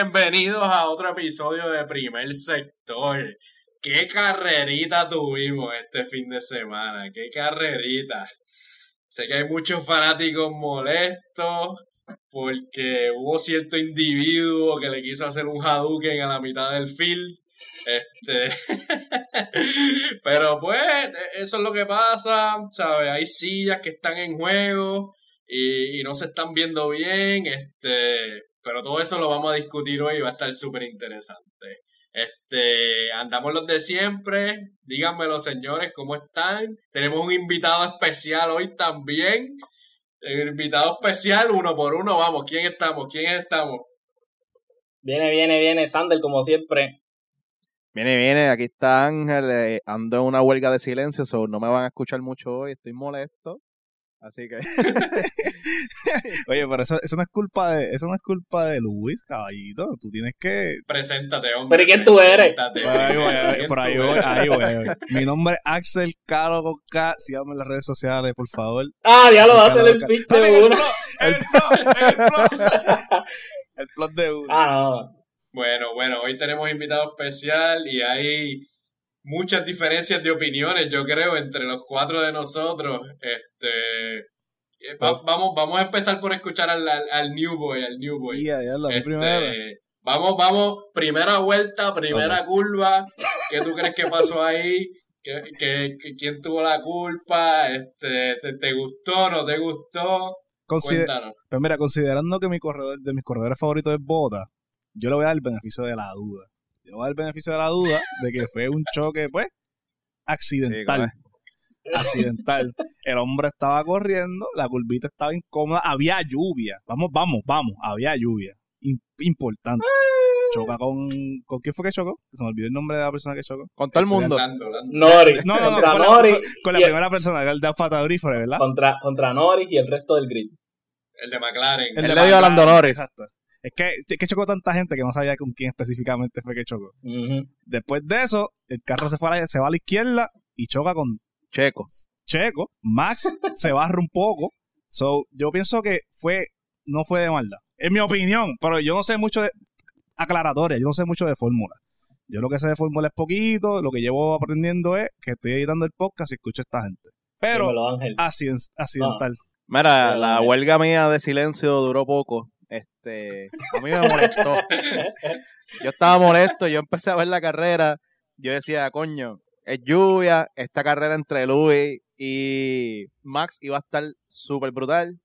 Bienvenidos a otro episodio de Primer Sector. ¿Qué carrerita tuvimos este fin de semana? ¿Qué carrerita? Sé que hay muchos fanáticos molestos porque hubo cierto individuo que le quiso hacer un Hadouken a la mitad del field. Este, pero pues, eso es lo que pasa, ¿sabes? Hay sillas que están en juego y, y no se están viendo bien, este, pero todo eso lo vamos a discutir hoy y va a estar súper interesante. Este, andamos los de siempre. Díganmelo, señores, ¿cómo están? Tenemos un invitado especial hoy también. El invitado especial, uno por uno, vamos. ¿Quién estamos? ¿Quién estamos? Viene, viene, viene, Sander, como siempre. Viene, viene, aquí está Ángel, eh, ando en una huelga de silencio, so no me van a escuchar mucho hoy, estoy molesto. Así que. Oye, pero eso, eso, no es culpa de, eso no es culpa de Luis, caballito. Tú tienes que. Preséntate, hombre. ¿Pero quién tú eres? Por ahí voy, por ahí voy, ahí voy, Mi nombre es Axel Caro con K. Síganme en las redes sociales, por favor. Ah, ya lo va a hacer el pitch de uno. El plot, el plot. El plot de uno. Ah, no. Bueno, bueno, hoy tenemos invitado especial y hay muchas diferencias de opiniones, yo creo, entre los cuatro de nosotros. Este, va, vamos, vamos a empezar por escuchar al, al, al New Boy, al New Boy. Yeah, yeah, la Este, primera. vamos, vamos, primera vuelta, primera curva. ¿Qué tú crees que pasó ahí? ¿Qué, qué, qué- quién tuvo la culpa? Este, ¿te, te gustó? ¿No te gustó? Consider- Cuéntanos. Pues mira, considerando que mi corredor, de mis corredores favoritos es Bota, yo le voy a dar el beneficio de la duda. Le voy a dar el beneficio de la duda de que fue un choque, pues, accidental. accidental. El hombre estaba corriendo, la curvita estaba incómoda, había lluvia. Vamos, vamos, vamos, había lluvia. Im- importante. Choca con. ¿Con quién fue que chocó? Se me olvidó el nombre de la persona que chocó. Con todo el mundo. Nori. No, no, no, contra con la, Nori. con- con la y el- primera persona, el de Alfa Taurifer, ¿verdad? Contra, contra Nori y el resto del grid. El de McLaren. El de le dio a Lando McLaren, Norris. Exacto. Es que, es que chocó tanta gente que no sabía con quién específicamente fue que chocó. Después de eso, el carro se, fue a la, se va a la izquierda y choca con Checo. Checo. Max se barra un poco. So, yo pienso que fue, no fue de maldad. Es mi opinión, pero yo no sé mucho de aclaratoria, yo no sé mucho de fórmula. Yo lo que sé de fórmula es poquito, lo que llevo aprendiendo es que estoy editando el podcast y escucho a esta gente. Pero Dímelo, accident- accidental. Mira, Pero, la huelga mía de silencio duró poco. Este, a mí me molestó. Yo estaba molesto, yo empecé a ver la carrera. Yo decía, coño, es lluvia, esta carrera entre Louis y Max iba a estar súper brutal.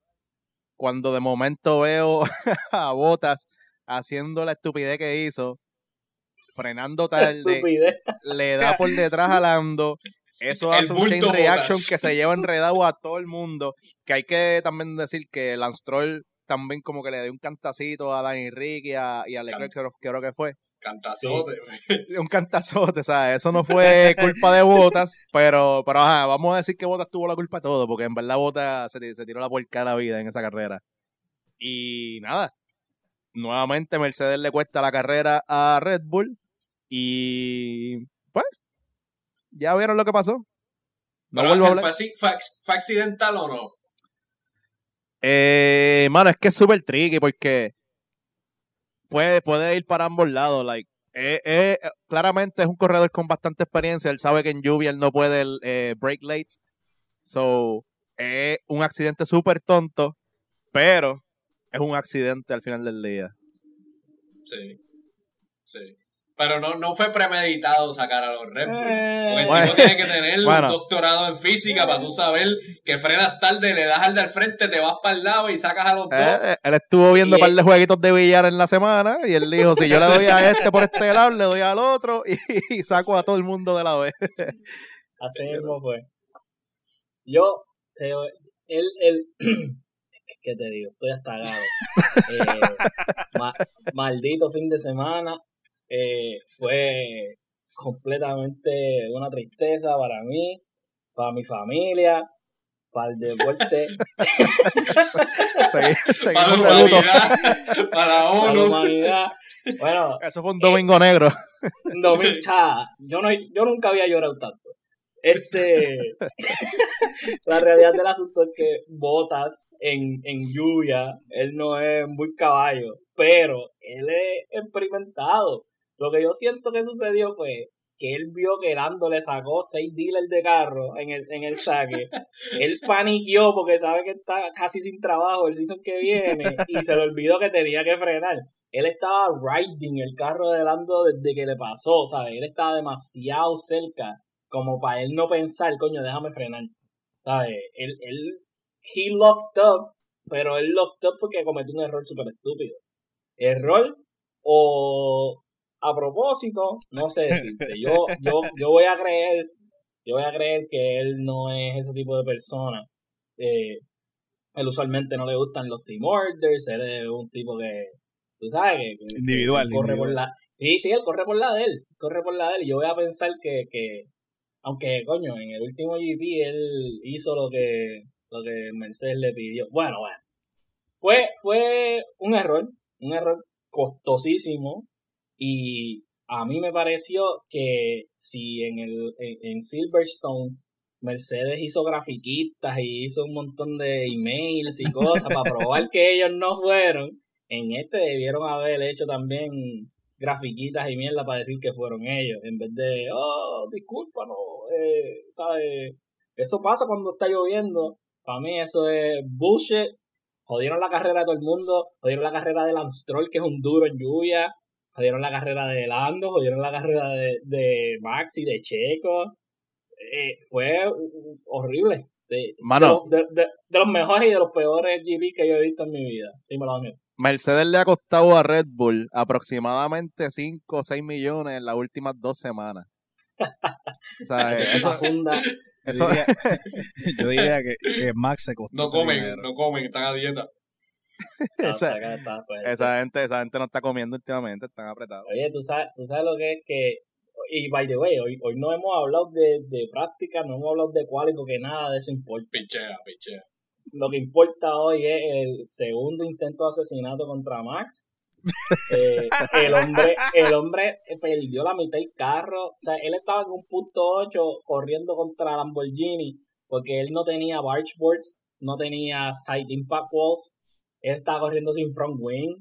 Cuando de momento veo a Botas haciendo la estupidez que hizo, frenando tarde, le da por detrás a Lando. Eso hace un chain reaction que se lleva enredado a todo el mundo. Que hay que también decir que Lance Stroll también como que le dio un cantacito a Danny Rick y a, y a Leclerc, creo, creo que fue. Cantazote. güey. Un cantazote, ¿sabes? Eso no fue culpa de Botas, pero, pero ajá, vamos a decir que Botas tuvo la culpa de todo, porque en verdad Botas se, se tiró la puerca de la vida en esa carrera. Y nada, nuevamente Mercedes le cuesta la carrera a Red Bull y pues, ya vieron lo que pasó. No Pero, vuelvo a Ángel, hablar. ¿fue, así- fue ac- fue accidental o no? Eh, mano, es que es súper tricky porque puede, puede ir para ambos lados. Like, eh, eh, claramente es un corredor con bastante experiencia. Él sabe que en lluvia él no puede eh, break late. So, es un accidente súper tonto, pero es un accidente al final del día. Sí. Sí. Pero no, no fue premeditado sacar a los Red Bull. Eh, el Bueno. tipo tiene que tener Bueno. un doctorado en física para tú saber que frenas tarde, le das al del frente, te vas para el lado y sacas a los dos. Eh, eh, él estuvo viendo un par él- de jueguitos de billar en la semana y él dijo, si yo le doy a este por este lado, le doy al otro y, y saco a todo el mundo de la vez. Así mismo fue. Yo, te, él, él, ¿qué te digo? Estoy hasta Eh, ma- maldito fin de semana. Eh, fue completamente una tristeza para mí, para mi familia, para el deporte, Segui- para seguimos la de luto. humanidad, para la para la ONU. humanidad. Bueno, Eso fue un domingo negro. un domingo, cha, yo, no, yo nunca había llorado tanto. Este, la realidad del asunto es que Botas en, en lluvia, él no es muy caballo, pero él es experimentado. Lo que yo siento que sucedió fue que él vio que Lando le sacó seis dealers de carro en el, en el saque. él paniqueó porque sabe que está casi sin trabajo el season que viene y se le olvidó que tenía que frenar. Él estaba riding el carro de Lando desde que le pasó, ¿sabes? Él estaba demasiado cerca como para él no pensar, coño, déjame frenar. ¿Sabes? Él, él, he locked up, pero él locked up porque cometió un error súper estúpido. Error o a propósito, no sé decirte. Yo, yo, yo voy a creer, yo voy a creer que él no es ese tipo de persona. Eh, él usualmente no le gustan los team orders, él es un tipo que, tú sabes, que, individual, corre por la, sí, sí, él corre por la de él, corre por la de él, y yo voy a pensar que, que, aunque, coño, en el último GP él hizo lo que, lo que Mercedes le pidió. Bueno, bueno. Fue, fue un error, un error costosísimo. Y a mí me pareció que si en, el, en, Silverstone Mercedes hizo grafiquitas y hizo un montón de emails y cosas para probar que ellos no fueron, en este debieron haber hecho también grafiquitas y mierda para decir que fueron ellos, en vez de, oh, discúlpanos, eh, ¿sabes? Eso pasa cuando está lloviendo. Para mí eso es bullshit. Jodieron la carrera de todo el mundo, jodieron la carrera de Lance Stroll, que es un duro en lluvia, jodieron la carrera de Lando, jodieron la carrera de, de Max y de Checo. Eh, fue horrible. De, de, los mejores y de los peores GP que yo he visto en mi vida. Dímelo, Mercedes le ha costado a Red Bull aproximadamente 5 o 6 millones en las últimas dos semanas. o sea, eso, funda. Eso, yo diría que, que, Max se costó. No comen, no comen, están a dieta. esa, pues, esa, gente, esa gente no está comiendo últimamente, están apretados. Oye, tú sabes, tú sabes lo que es que. Y by the way, hoy, hoy no hemos hablado de, de práctica, no hemos hablado de cuál, porque nada de eso importa. Pichea, pichea lo que importa hoy es el segundo intento de asesinato contra Max. Eh, el hombre el hombre perdió la mitad del carro. O sea, él estaba en un punto 8 corriendo contra Lamborghini porque él no tenía bargeboards, no tenía side impact walls. Él estaba corriendo sin front wing.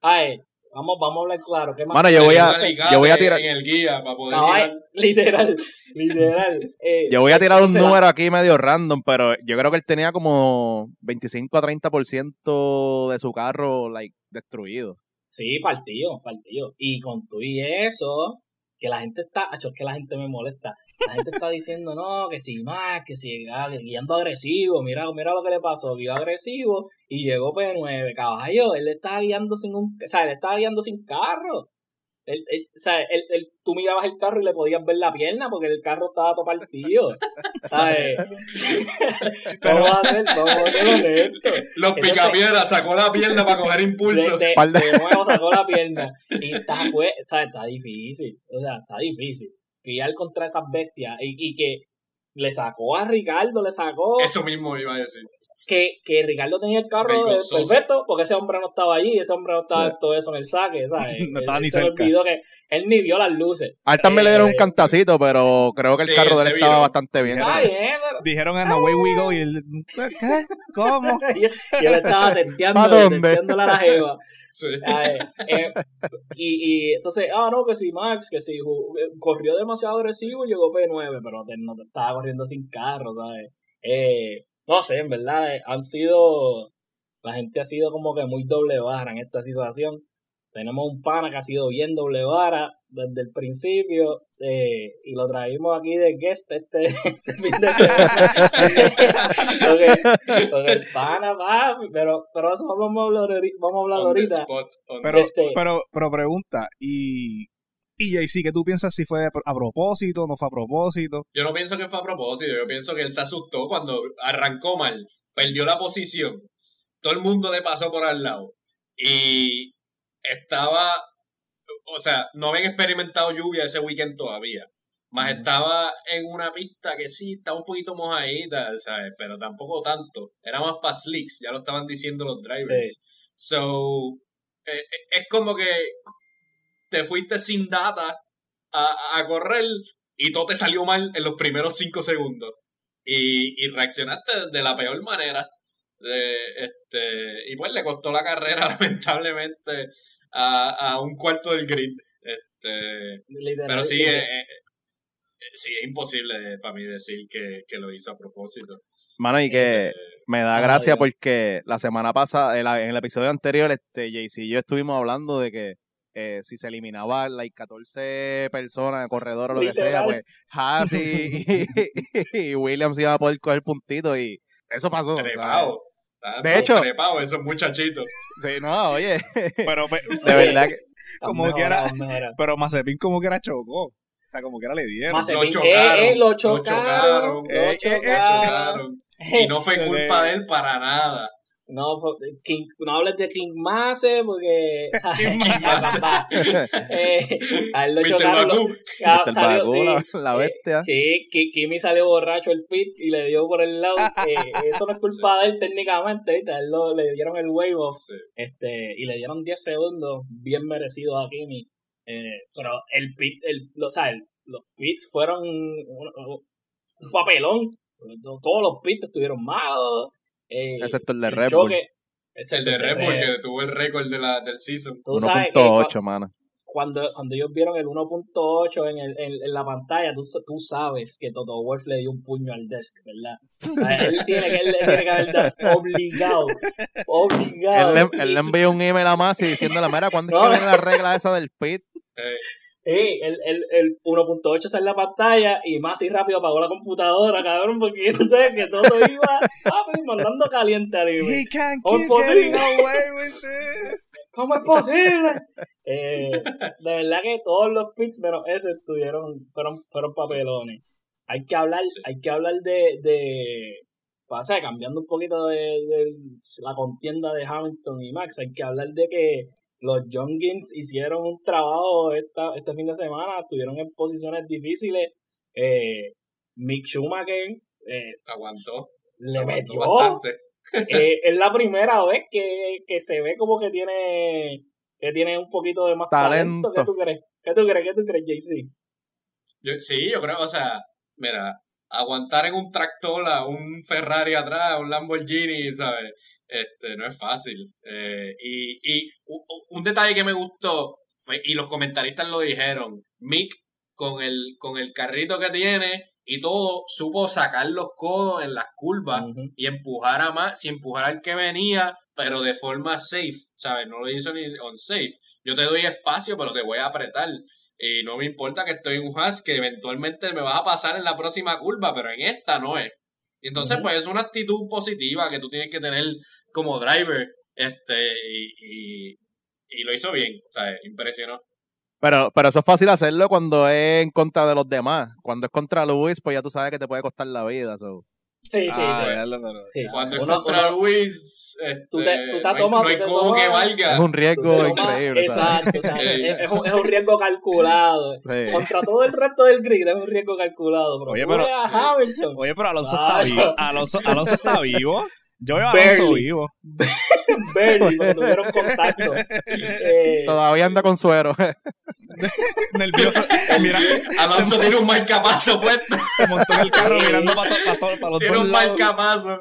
Ay, Vamos, vamos a hablar claro. ¿Qué más? yo voy a, yo voy a tirar. En el guía para poder literal, literal. Eh, yo voy a tirar un número aquí medio random, pero yo creo que él tenía como 25 a 30% de su carro like, destruido. Sí, partido, partido. Y con tú y eso, que la gente está, hecho, es que la gente me molesta. La gente está diciendo, no, que si más, que si ah, guiando agresivo, mira, mira lo que le pasó, guió agresivo y llegó P9, caballo, él estaba guiando sin un, o sea, él estaba guiando sin carro. Él, o sea, él, él, tú mirabas el carro y le podías ver la pierna porque el carro estaba todo partido. ¿Sabes? vamos a hacer, vamos a hacer honesto. Los picapiedras sacó la pierna para coger impulso. De, de, nuevo sacó la pierna. Y está, fue, ¿sabes? está difícil. O sea, está difícil. Guiar contra esas bestias. Y, y que le sacó a Ricardo, le sacó. Eso mismo iba a decir que, que Ricardo tenía el carro perfecto porque ese hombre no estaba allí, ese hombre no estaba todo eso en el saque, ¿sabes? no estaba ni se cerca. olvidó que él ni vio las luces. A él también le dieron un eh, cantacito, pero creo que el carro de él estaba bastante bien. Dijeron en Away We Go y él, ¿qué? ¿Cómo? y, él estaba tenteando, tenteándola a la jeva. Sí. Eh, y, y entonces, ah, no, que si Max, que si corrió demasiado agresivo, llegó P9, pero no estaba corriendo sin carro, ¿sabes? Eh, no sé, en verdad, eh, han sido, la gente ha sido como que muy doble vara en esta situación. Tenemos un pana que ha sido bien doble vara desde el principio eh, y lo traímos aquí de guest este, este fin de semana. porque, el pana va, pero, pero eso vamos a hablar, vamos a hablar ahorita. pero, este, pero, pero pregunta, ¿y y JC, ¿qué tú piensas si fue a propósito, no fue a propósito? Yo no pienso que fue a propósito, yo pienso que él se asustó cuando arrancó mal, perdió la posición, todo el mundo le pasó por al lado y estaba, o sea, no habían experimentado lluvia ese weekend todavía. Más estaba en una pista que sí, estaba un poquito mojadita, ¿sabes? Pero tampoco tanto. Era más para slicks, ya lo estaban diciendo los drivers. So, eh, eh, es como que te fuiste sin data a, a correr y todo te salió mal en los primeros cinco segundos. Y, y reaccionaste de la peor manera. De, este, y pues le costó la carrera, lamentablemente, a, a un cuarto del grid. Este, pero sí, eh, eh, sí, es imposible para mí decir que, que lo hizo a propósito. Mano, y que eh, me da gracia porque la semana pasada, en, el episodio anterior, este JC y yo estuvimos hablando de que eh, si se eliminaba like, 14 personas, corredor o lo que sea, pues Haas y, y, Williams iban a poder coger puntitos y eso pasó. Trepado. De hecho, trepado esos muchachitos. Sí, no, oye. Pero, de verdad que. Como que era. Pero Mazepin como que era chocó. O sea, como que era le dieron. Mazepin, lo chocaron. Eh, eh, lo chocaron. Lo chocaron. Y no fue culpa de él para nada. No, King, no hables de King Mase porque. King eh, a él lo chocaron. Ah, salió, sí, la, bestia. Eh, sí, Kimi salió borracho el pit y le dio por el lado. Eh, eso no es culpa de él técnicamente. ¿viste? A él lo, le dieron el wave off este, y le dieron 10 segundos bien merecidos a Kimi. Eh, pero el pit, el, o sea, el, los pits fueron un, un papelón todos los pits estuvieron malos. Eh, Excepto el de Red Bull. El de Red Bull, que tuvo el récord de la, del season. 1.8, mano. Cuando, cuando ellos vieron el 1.8 en, el, en, la pantalla, tú, tú sabes que Toto Wolf le dio un puño al desk, ¿verdad? él tiene que, él, tiene que haber obligado. Obligado. Él le, él le envió un email a Masi diciendo la mera, ¿cuándo es que viene la regla esa del pit? Eh, Sí, el, el, el 1.8 sale en la pantalla y más y rápido apagó la computadora, cabrón, porque tú sabes que todo iba papi, mandando caliente arriba. He can't keep getting away with this. ¿Cómo es posible? eh, de verdad que todos los pits, pero ese estuvieron, fueron, fueron papelones. Hay que hablar, hay que hablar de, de pasa, cambiando un poquito de, de la contienda de Hamilton y Max, hay que hablar de que los Youngins hicieron un trabajo esta, este fin de semana, estuvieron en posiciones difíciles. Eh, Mick Schumacher eh, aguantó. Le metió. Bastante. Eh, es la primera vez que, que, se ve como que tiene que tiene un poquito de más talento. ¿Qué tú crees? ¿Qué tú crees? ¿Qué tú crees, JC? sí, yo creo, o sea, mira, aguantar en un tractor a un Ferrari atrás, un Lamborghini, ¿sabes? Este, no es fácil. Eh, y, y un detalle que me gustó, fue, y los comentaristas lo dijeron, Mick con el, con el carrito que tiene y todo, supo sacar los codos en las curvas y empujar a más, y empujar al que venía, pero de forma safe, ¿sabes? No lo hizo ni on safe. Yo te doy espacio, pero te voy a apretar. Y no me importa que estoy en un hash que eventualmente me vas a pasar en la próxima curva, pero en esta no es. Y entonces, pues es una actitud positiva que tú tienes que tener como driver. Este, y, y, lo hizo bien, o sea, impresionó. Pero, pero eso es fácil hacerlo cuando es en contra de los demás. Cuando es contra Luis, pues ya tú sabes que te puede costar la vida. So. Sí, sí, ah, sí. Cuando es contra Luis, este, tú te, tú te no, hay, como que valga. Es un riesgo increíble. Exacto, es, un, es, un, riesgo calculado. Contra todo el resto del grid es un riesgo calculado. Pero oye, pero, Hamilton. oye, pero Alonso está vivo. Alonso, Alonso está vivo. Yo veo a Alonso vivo. Barely, porque tuvieron contacto. Eh, Todavía anda con suero. Nervioso. Mira, Alonso tiene un marcapaso puesto. Se montó en el carro mirando para, para, para, los Tiene un marcapaso.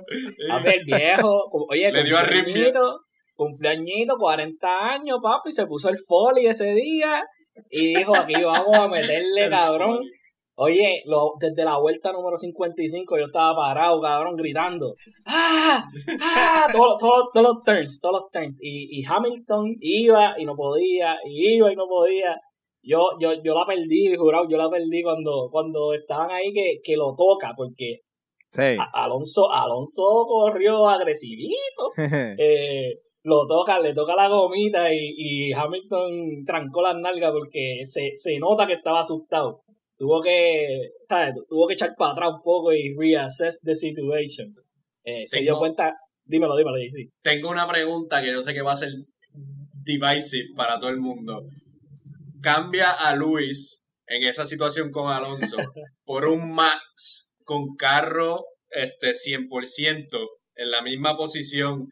A ver, viejo. Oye, Le dio cumpleañito, cumpleañito, 40 años, papi. Se puso el folly ese día. Y dijo, aquí vamos a meterle, cabrón. Oye, lo, desde la vuelta número 55 yo estaba parado, cabrón, gritando. ¡Ah! ¡Ah! Todos, todos, todos los turns, todos los turns. Y, y Hamilton iba y no podía, y iba y no podía. Yo, yo, yo la perdí, jurado, yo la perdí cuando, cuando estaban ahí que, que lo toca, porque sí. Alonso, Alonso corrió agresivito. eh, lo toca, le toca la gomita y, y Hamilton trancó las nalgas porque se, se nota que estaba asustado tuvo que, ¿sabes? Tuvo que echar para atrás un poco y reassess the situation. Eh, se dio cuenta, dímelo, dímelo, sí. Tengo una pregunta que yo sé que va a ser divisive para todo el mundo. Cambia a Luis en esa situación con Alonso por un Max con carro este 100% en la misma posición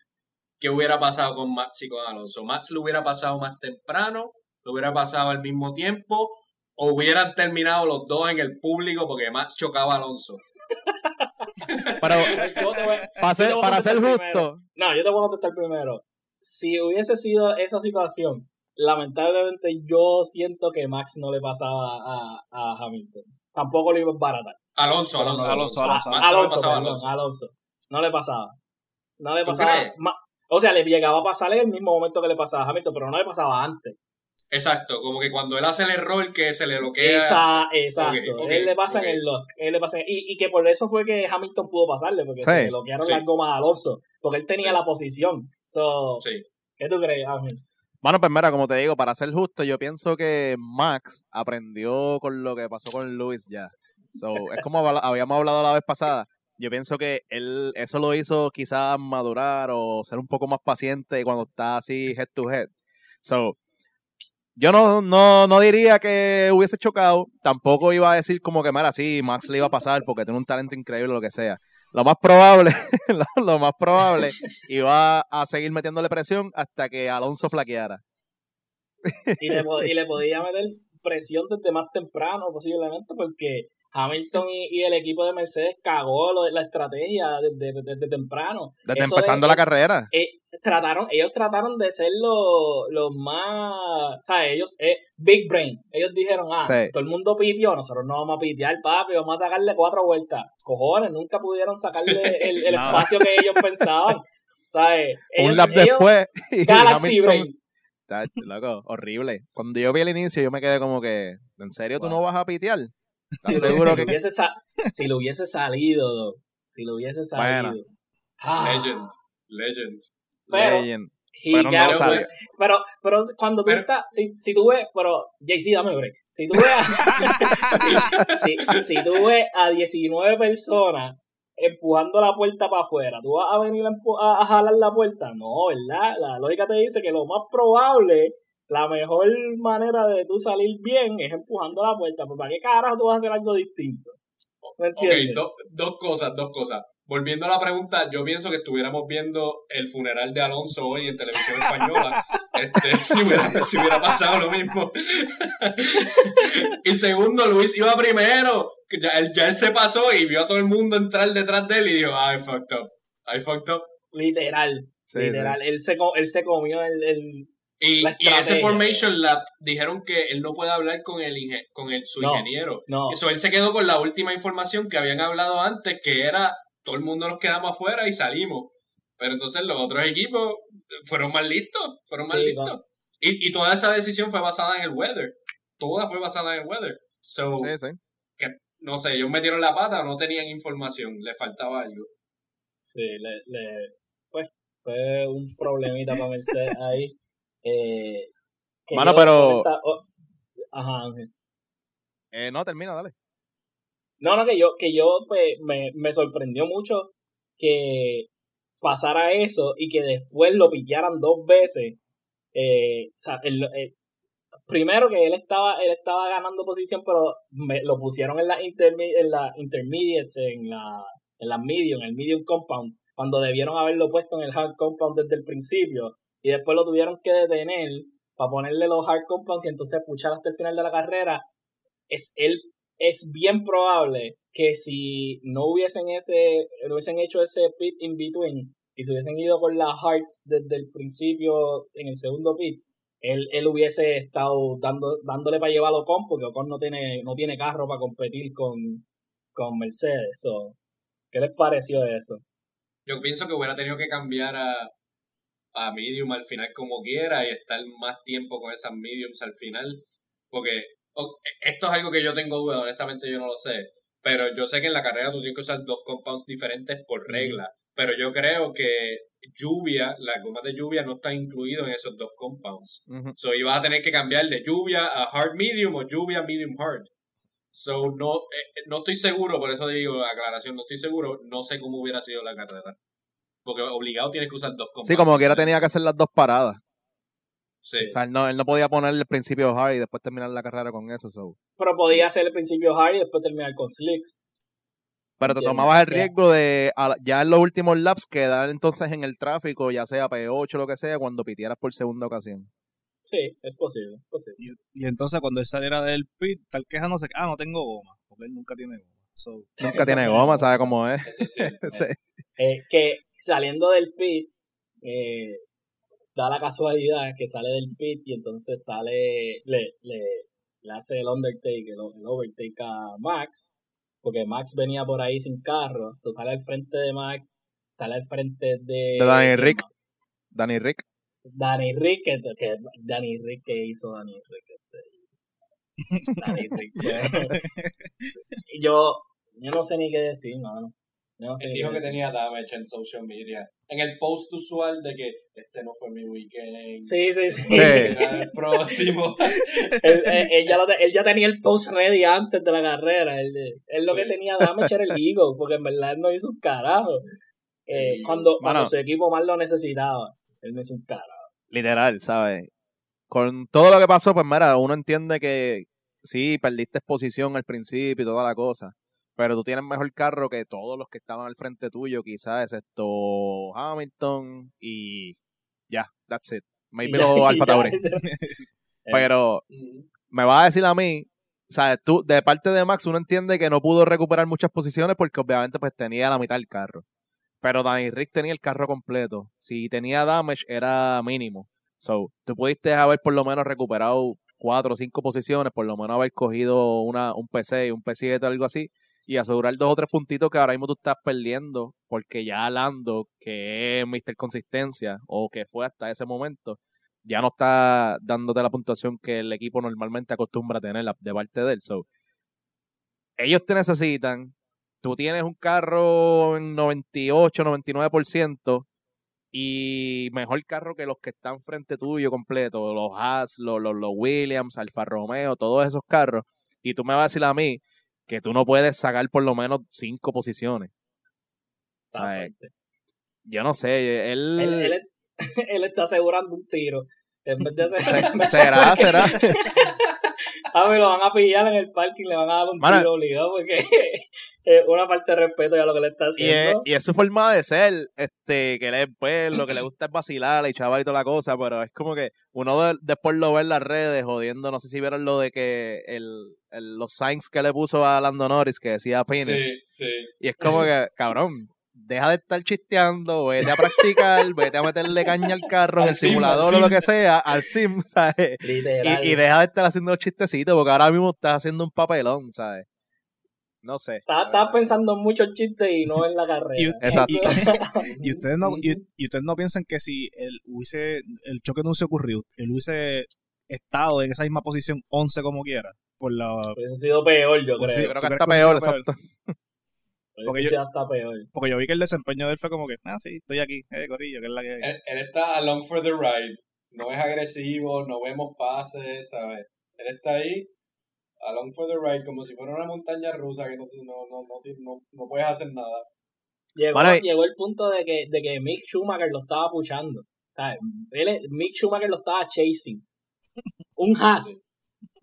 que hubiera pasado con Max y con Alonso. Max lo hubiera pasado más temprano, lo hubiera pasado al mismo tiempo hubieran terminado los dos en el público porque Max chocaba a Alonso. Pero, para ser, para ser justo. No, yo te voy a contestar primero. Si hubiese sido esa situación, lamentablemente yo siento que Max no le pasaba a, a Hamilton. Tampoco lo iba a baratar. Alonso, Alonso, Alonso, Alonso. Alonso, Alonso. No le pasaba. No le pasaba. O sea, le llegaba a pasar en el mismo momento que le pasaba a Hamilton, pero no le pasaba antes. Exacto, como que cuando él hace el error que se le bloquea. Esa, exacto. él le pasa en el lock. Él le pasa y, y, que por eso fue que Hamilton pudo pasarle, porque se le bloquearon las gomas a Alonso. Porque él tenía la posición. So, ¿Qué tú crees, Ángel? Bueno, pues mira, como te digo, para ser justo, yo pienso que Max aprendió con lo que pasó con Luis ya. So, es como habíamos hablado la vez pasada. Yo pienso que él eso lo hizo quizás madurar o ser un poco más paciente cuando está así head to head. So, yo no, no, no diría que hubiese chocado. Tampoco iba a decir como que, mira, sí, Max le iba a pasar porque tiene un talento increíble o lo que sea. Lo más probable, lo, más probable, iba a seguir metiéndole presión hasta que Alonso flaqueara. Y le, y le podía meter presión desde más temprano posiblemente porque Hamilton y, el equipo de Mercedes cagó la estrategia desde, temprano. Desde empezando la carrera. Eh, trataron, ellos trataron de ser los, más, ¿sabes? Ellos, eh, Big Brain. Ellos dijeron, ah, todo el mundo pitió, nosotros no vamos a pitear, papi, vamos a sacarle cuatro vueltas. Cojones, nunca pudieron sacarle el, espacio que ellos pensaban. ¿sabes? Un lap después. Galaxy Brain. loco, horrible. Cuando yo vi el inicio, yo me quedé como que, ¿en serio tú no vas a pitear? Si, lo, que... hubiese si lo hubiese salido, si lo hubiese salido. Ah. Legend, legend. Pero, legend. Pero, pero, cuando tú estás, si, si tú ves, pero JC, dame break. Si tú ves a, si, si, tú ves a 19 personas empujando la puerta para afuera, ¿tú vas a venir a, a, jalar la puerta? No, ¿verdad? La lógica te dice que lo más probable la mejor manera de tú salir bien es empujando la puerta. Pues, ¿Para qué carajo tú vas a hacer algo distinto? ok, dos cosas, dos cosas. Volviendo a la pregunta, yo pienso que estuviéramos viendo el funeral de Alonso hoy en televisión española. este, si, hubiera, si hubiera pasado lo mismo. y segundo, Luis iba primero. Ya él, ya él se pasó y vio a todo el mundo entrar detrás de él y dijo, I fucked up. I fucked up. Literal. literal. Él, se, él se comió el y, y, ese Formation Lab dijeron que él no puede hablar con el con el, su ingeniero. Eso él se quedó con la última información que habían hablado antes, que era todo el mundo nos quedamos afuera y salimos. Pero entonces los otros equipos fueron más listos, fueron más listos. Y, y, toda esa decisión fue basada en el weather. Toda fue basada en el weather. So, sí, sí. Que, no sé, ellos metieron la pata o no tenían información, le faltaba algo. Sí, le, le pues fue un problemita para Mercedes ahí. Eh, Mano, pero. Ajá, Ángel. Eh, no, termina, dale. No, no, que yo, que yo pues, me, me sorprendió mucho que pasara eso y que después lo piquearan dos veces. Eh, o sea, el, primero que él estaba, él estaba ganando posición, pero me, lo pusieron en la, en la intermediates, en la, en la medium, en el medium compound, cuando debieron haberlo puesto en el hard compound desde el principio y después lo tuvieron que detener para ponerle los hard compounds y entonces puchar hasta el final de la carrera, es, él, es bien probable que si no hubiesen, ese, no hubiesen hecho ese pit in between y se hubiesen ido con las hearts desde el principio en el segundo pit, él, él hubiese estado dando, dándole para llevarlo con porque Ocon no tiene, no tiene carro para competir con, con Mercedes. ¿Qué les pareció eso? Yo pienso que hubiera tenido que cambiar a, a medium al final como quiera y estar más tiempo con esas mediums al final. Porque esto es algo que yo tengo duda, honestamente yo no lo sé. Pero yo sé que en la carrera tú tienes que usar dos compounds diferentes por regla. Pero yo creo que lluvia, las gomas de lluvia no están incluidos en esos dos compounds. So ibas a tener que cambiar de lluvia a hard medium o lluvia medium hard. So no, eh, no estoy seguro, por eso digo aclaración, no estoy seguro, no sé cómo hubiera sido la carrera. Porque obligado tienes que usar dos Sí, como quiera tenía que hacer las dos paradas. Sí. O sea, él no, él no podía poner el principio hard y después terminar la carrera con eso. Pero podía hacer el principio hard y después terminar con slicks. Pero te tomabas el riesgo de, ya en los últimos laps, quedar entonces en el tráfico, ya sea P8 o lo que sea, cuando pitieras por segunda ocasión. Sí, es posible, posible. Y, entonces cuando él saliera del pit, tal quejándose, ah, no tengo goma, porque él nunca tiene goma. nunca tiene goma, sabe cómo es. Eh, que saliendo del pit, eh, da la casualidad que sale del pit y entonces sale, le, le, le hace el undertake, el, overtake a Max, porque Max venía por ahí sin carro, so sale al frente de Max, sale al frente de... De Danny Rick. Danny Rick. Danny Rick, que, Danny Rick que hizo Danny Rick. Este, Danny Rick. yo, yo no sé ni qué decir, mano. No sé dijo que tenía damage en social media. En el post usual de que este no fue mi weekend. Sí, sí, sí. El próximo. él, él, ya lo, él, ya tenía el post ready antes de la carrera. Él, él lo que tenía damage era el ego, porque en verdad él no hizo un carajo. Eh, cuando, cuando su equipo más lo necesitaba, él no hizo un carajo. Literal, ¿sabes? Con todo lo que pasó, pues mira, uno entiende que sí, perdiste exposición al principio y toda la cosa pero tú tienes mejor carro que todos los que estaban al frente tuyo, quizás, excepto Hamilton y ya, that's it. Maybe los Alfa Tauri. pero me va a decir a mí, sabes, tú, de parte de Max, uno entiende que no pudo recuperar muchas posiciones porque obviamente pues tenía la mitad del carro. Pero Danny Rick tenía el carro completo. Si tenía damage, era mínimo. So, tú pudiste haber por lo menos recuperado cuatro o cinco posiciones, por lo menos haber cogido una, un PC, un P7 o algo así, y asegurar dos o tres puntitos que ahora mismo tú estás perdiendo porque ya Lando, que es Mr. Consistencia o que fue hasta ese momento, ya no está dándote la puntuación que el equipo normalmente acostumbra tener de parte de él. Ellos te necesitan, tú tienes un carro en 98, 99% y mejor carro que los que están frente tuyo completo, los Haas, los, los, los Williams, Alfa Romeo, todos esos carros, y tú me vas a decir a mí que tú no puedes sacar por lo menos cinco posiciones. yo no sé, él... Él, está asegurando un tiro. En vez de hacer... será, será. a ver, lo van a pillar en el parking, le van a dar un tiro obligado porque es una parte de respeto ya lo que le está haciendo. Y es, su forma de ser, este, que le, pues, lo que le gusta es vacilar y chaval y toda la cosa, pero es como que uno después lo ve en las redes jodiendo, no sé si vieron lo de que el, los signs que le puso a Lando Norris que decía penis. Sí, sí. Y es como que, cabrón, deja de estar chisteando, vete a practicar, vete a meterle caña al carro en el simulador o lo que sea, al sim, ¿sabes? Y, y, deja de estar haciendo los chistecitos, porque ahora mismo estás haciendo un papelón, ¿sabes? No sé. Estás pensando en muchos chistes y no en la carrera. Y, Exacto. Y, ustedes no, y, ustedes no piensan que si el, hubiese, el choque no hubiese ocurrido, él hubiese estado en esa misma posición 11 como quiera. Por la... Hubiese sido peor, yo creo. Sí, creo que está peor, exacto. Porque yo, hasta peor. porque yo vi que el desempeño de él fue como que, ah, sí, estoy aquí, eh, Corillo, que es la que... Él, él está along for the ride, no es agresivo, no vemos pases, ¿sabes? Él está ahí, along for the ride, como si fuera una montaña rusa que no, no, no, no, no puedes hacer nada. Llegó, llegó el punto de que, de que Mick Schumacher lo estaba puchando. ¿sabes? Él, Mick Schumacher lo estaba chasing. Un Haas.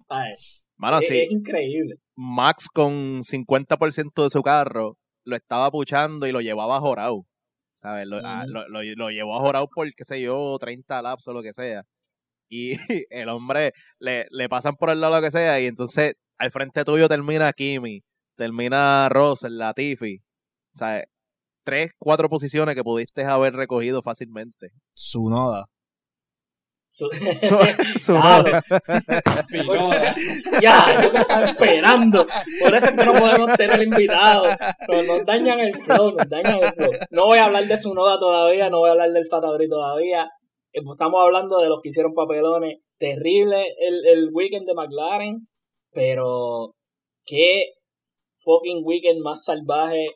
¿sabes? Mano, es, sí. es increíble. Max con 50% de su carro lo estaba puchando y lo llevaba a Jorau. ¿Sabes? Lo, ah, lo, lo, llevó a Jorau por, qué sé yo, 30 laps o lo que sea. Y el hombre le, le pasan por el lado lo que sea y entonces al frente tuyo termina Kimi, termina Russell, Latifi. ¿Sabes? Tres, cuatro posiciones que pudiste haber recogido fácilmente. Su noda. Su, su, ya, yo me estaba esperando. Por eso es que no podemos tener invitados. Pero nos dañan el flow, nos dañan el flow. No voy a hablar de su noda todavía, no voy a hablar del Fatabri todavía. Eh, pues, estamos hablando de los que hicieron papelones. Terrible el, el weekend de McLaren. Pero qué fucking weekend más salvaje.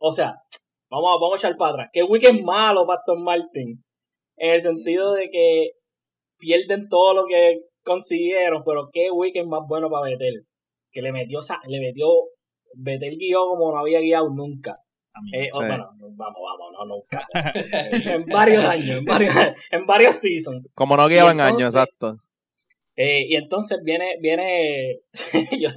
O sea, vamos a, vamos a echar para atrás. Qué weekend malo para Aston Martin. En el sentido de que pierden todo lo que consiguieron, pero qué weekend más bueno para Betel. Que le metió, le metió, Betel guió como no había guiado nunca. Eh, oh, bueno, vamos, vamos, no, nunca. en varios años, en varios, en varios seasons. Como no guiaba en años, exacto. Eh, y entonces viene, viene, yo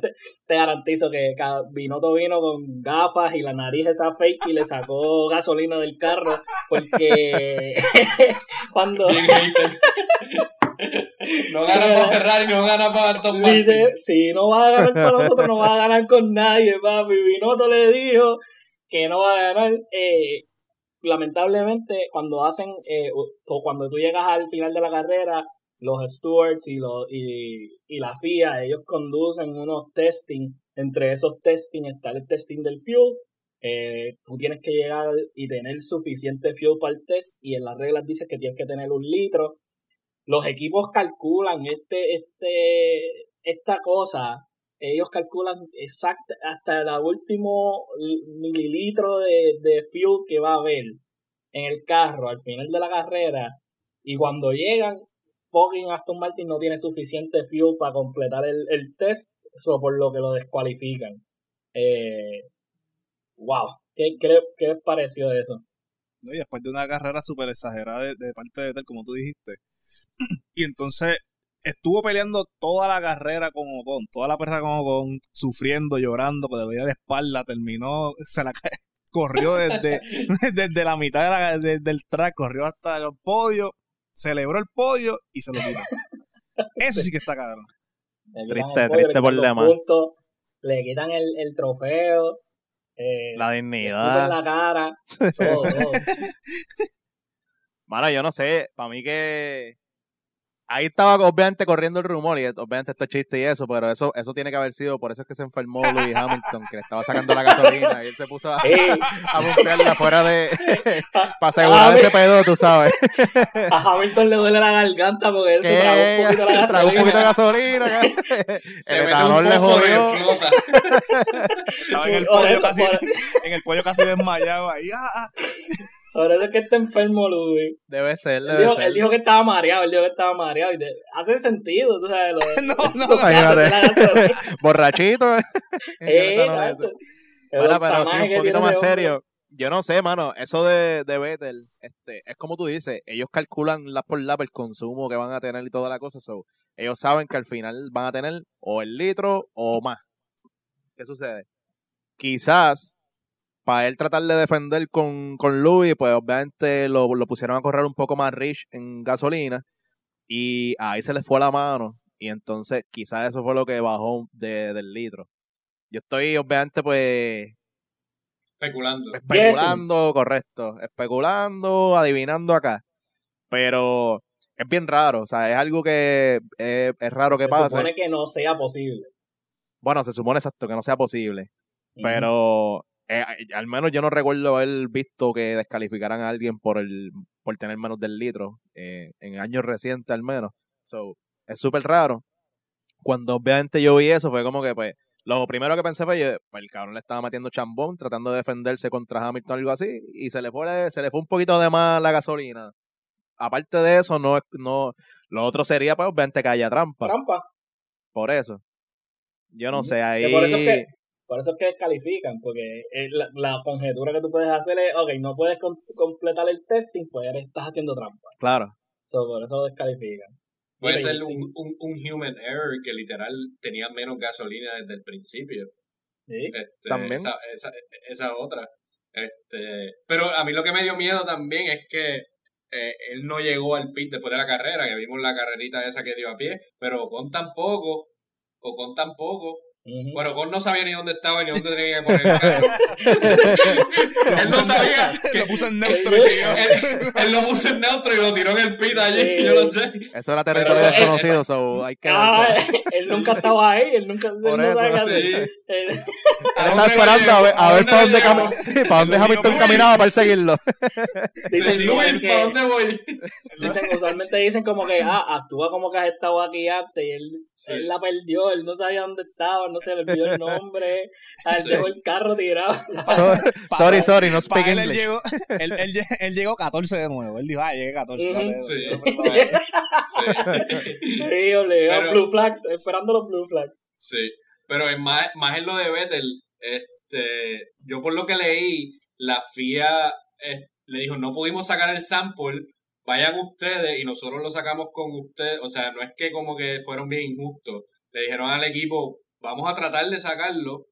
te, garantizo que Binotto vino con gafas y la nariz esa fake y le sacó gasolina del carro porque cuando no gana para Ferrari, no gana para Aston Si no va a ganar para nosotros, no va a ganar con nadie, papi. Binotto le dijo que no va a ganar. Eh, lamentablemente, cuando hacen, eh, cuando tú llegas al final de la carrera, los stewards y, y, y la FIA, ellos conducen unos testing. Entre esos testing está el testing del fuel. Eh, tú tienes que llegar y tener suficiente fuel para el test y en las reglas dice que tienes que tener un litro. Los equipos calculan este, este, esta cosa, ellos calculan exacto hasta el último mililitro de, de fuel que va a haber en el carro al final de la carrera y cuando llegan fucking Aston Martin no tiene suficiente fuel para completar el, el test, por lo que lo descualifican. Eh, wow, ¿qué, qué, qué pareció de eso? y después de una carrera súper exagerada de, parte de Vettel, como tú dijiste, y entonces estuvo peleando toda la carrera con Ocon, toda la perra con Ocon, sufriendo, llorando, que le veía la espalda, terminó, se la corrió desde, desde la mitad del track, corrió hasta el podio, celebró el podio y se lo quitó. Eso sí que está cabrón. Triste, triste por demás. Le quitan el, el trofeo. Eh, la dignidad. la cara. Todo, todo. Mano, yo no sé. Para mí que ahí estaba obviamente corriendo el rumor y obviamente esto es chiste y eso, pero eso eso tiene que haber sido, por eso es que se enfermó Louis Hamilton, que le estaba sacando la gasolina y él se puso a, a afuera de para asegurar ese pedo, tú sabes. A Hamilton le duele la garganta porque él se tragó un poquito de gasolina. un poquito de gasolina. el etanol le jodió. estaba en el cuello casi, en el cuello casi desmayado ahí. Por eso es que está enfermo, Luis. Debe ser, debe él dijo, ser. Él dijo que estaba mareado, él dijo que estaba mareado. Y hace sentido, tú sabes. Lo, no, no, no. Borrachito. eh, bueno, pero sí, un poquito más serio. Yo no sé, mano, eso de, de Vettel, este, es como tú dices, ellos calculan la por lap el consumo que van a tener y toda la cosa, so, ellos saben que al final van a tener o el litro o más. ¿Qué sucede? Quizás para él tratar de defender con, con Louis, pues obviamente lo, pusieron a correr un poco más rich en gasolina y ahí se le fue la mano y entonces quizás eso fue lo que bajó de, del litro. Yo estoy obviamente pues... Especulando. Especulando, correcto. Especulando, adivinando acá. Pero es bien raro, o sea, es algo que es, raro que pase. Se supone que no sea posible. Bueno, se supone exacto que no sea posible. Pero eh, al menos yo no recuerdo haber visto que descalificaran a alguien por el por tener menos del litro eh, en años recientes al menos. So, es súper raro. Cuando obviamente yo vi eso fue como que pues lo primero que pensé fue, pues el cabrón le estaba metiendo chambón, tratando de defenderse contra Hamilton o algo así, y se le fue se le fue un poquito de más la gasolina. Aparte de eso, no, no, lo otro sería pues obviamente que haya trampa. Trampa. Por eso. Yo no sé, ahí... Por eso es que descalifican, porque la, conjetura que tú puedes hacer es, ok, no puedes completar el testing, pues estás haciendo trampa. Claro. por eso descalifican. Puede ser un, un, human error que literal tenía menos gasolina desde el principio. Sí, este, también. Esa, esa, esa, otra. Este, pero a mí lo que me dio miedo también es que eh, él no llegó al pit después de la carrera, que vimos la carrerita esa que dio a pie, pero con tan poco, o con bueno, Gon no sabía ni dónde estaba ni dónde tenía que poner él no sabía. Que, lo puso en neutro y Él, lo puso en neutro y lo tiró en el pit allí. Yo no sé. Eso era territorio desconocido, so hay que. Ah, él nunca estaba ahí. Él nunca. Por eso, no sí. Él está esperando a ver, a ver para dónde, cam para dónde Hamilton caminaba para seguirlo. Dicen, Luis, ¿para dónde voy? Dicen, usualmente dicen como que, ah, actúa como que has estado aquí antes y él, él la perdió. Él no sabía dónde estaba, no se le olvidó el nombre, él dejó el carro tirado. sorry, sorry, no speak él, llegó, él, él, él, llegó 14 de nuevo, él dijo, ah, llegué 14. sí. sí, obligado, Blue Flags, esperando los Blue Flags. Sí, pero es más, más en lo de Vettel, este, yo por lo que leí, la FIA eh, le dijo, no pudimos sacar el sample, vayan ustedes y nosotros lo sacamos con ustedes, o sea, no es que como que fueron bien injustos, le dijeron al equipo, vamos a tratar de sacarlo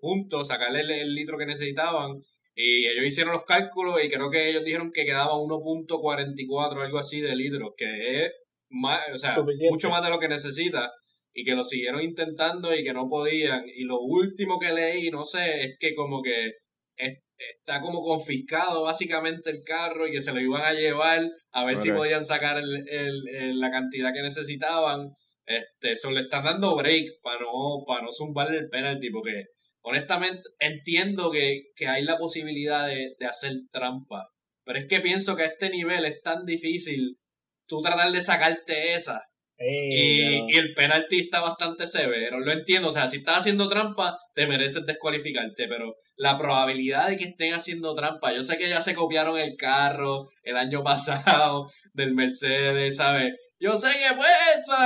juntos, sacarle el, litro que necesitaban. Y ellos hicieron los cálculos y creo que ellos dijeron que quedaba 1.44 algo así de litros, que es más, o sea, mucho más de lo que necesita y que lo siguieron intentando y que no podían. Y lo último que leí, no sé, es que como que está como confiscado básicamente el carro y que se lo iban a llevar a ver si podían sacar el, la cantidad que necesitaban. Este, eso le están dando break para no, para no zumbarle el penalti, porque honestamente entiendo que, hay la posibilidad de, de hacer trampa. Pero es que pienso que a este nivel es tan difícil tú tratar de sacarte esa y, el penalti está bastante severo. Lo entiendo. O sea, si estás haciendo trampa, te mereces descualificarte. Pero la probabilidad de que estén haciendo trampa. Yo sé que ya se copiaron el carro el año pasado del Mercedes, ¿sabes? Yo sé que, pues,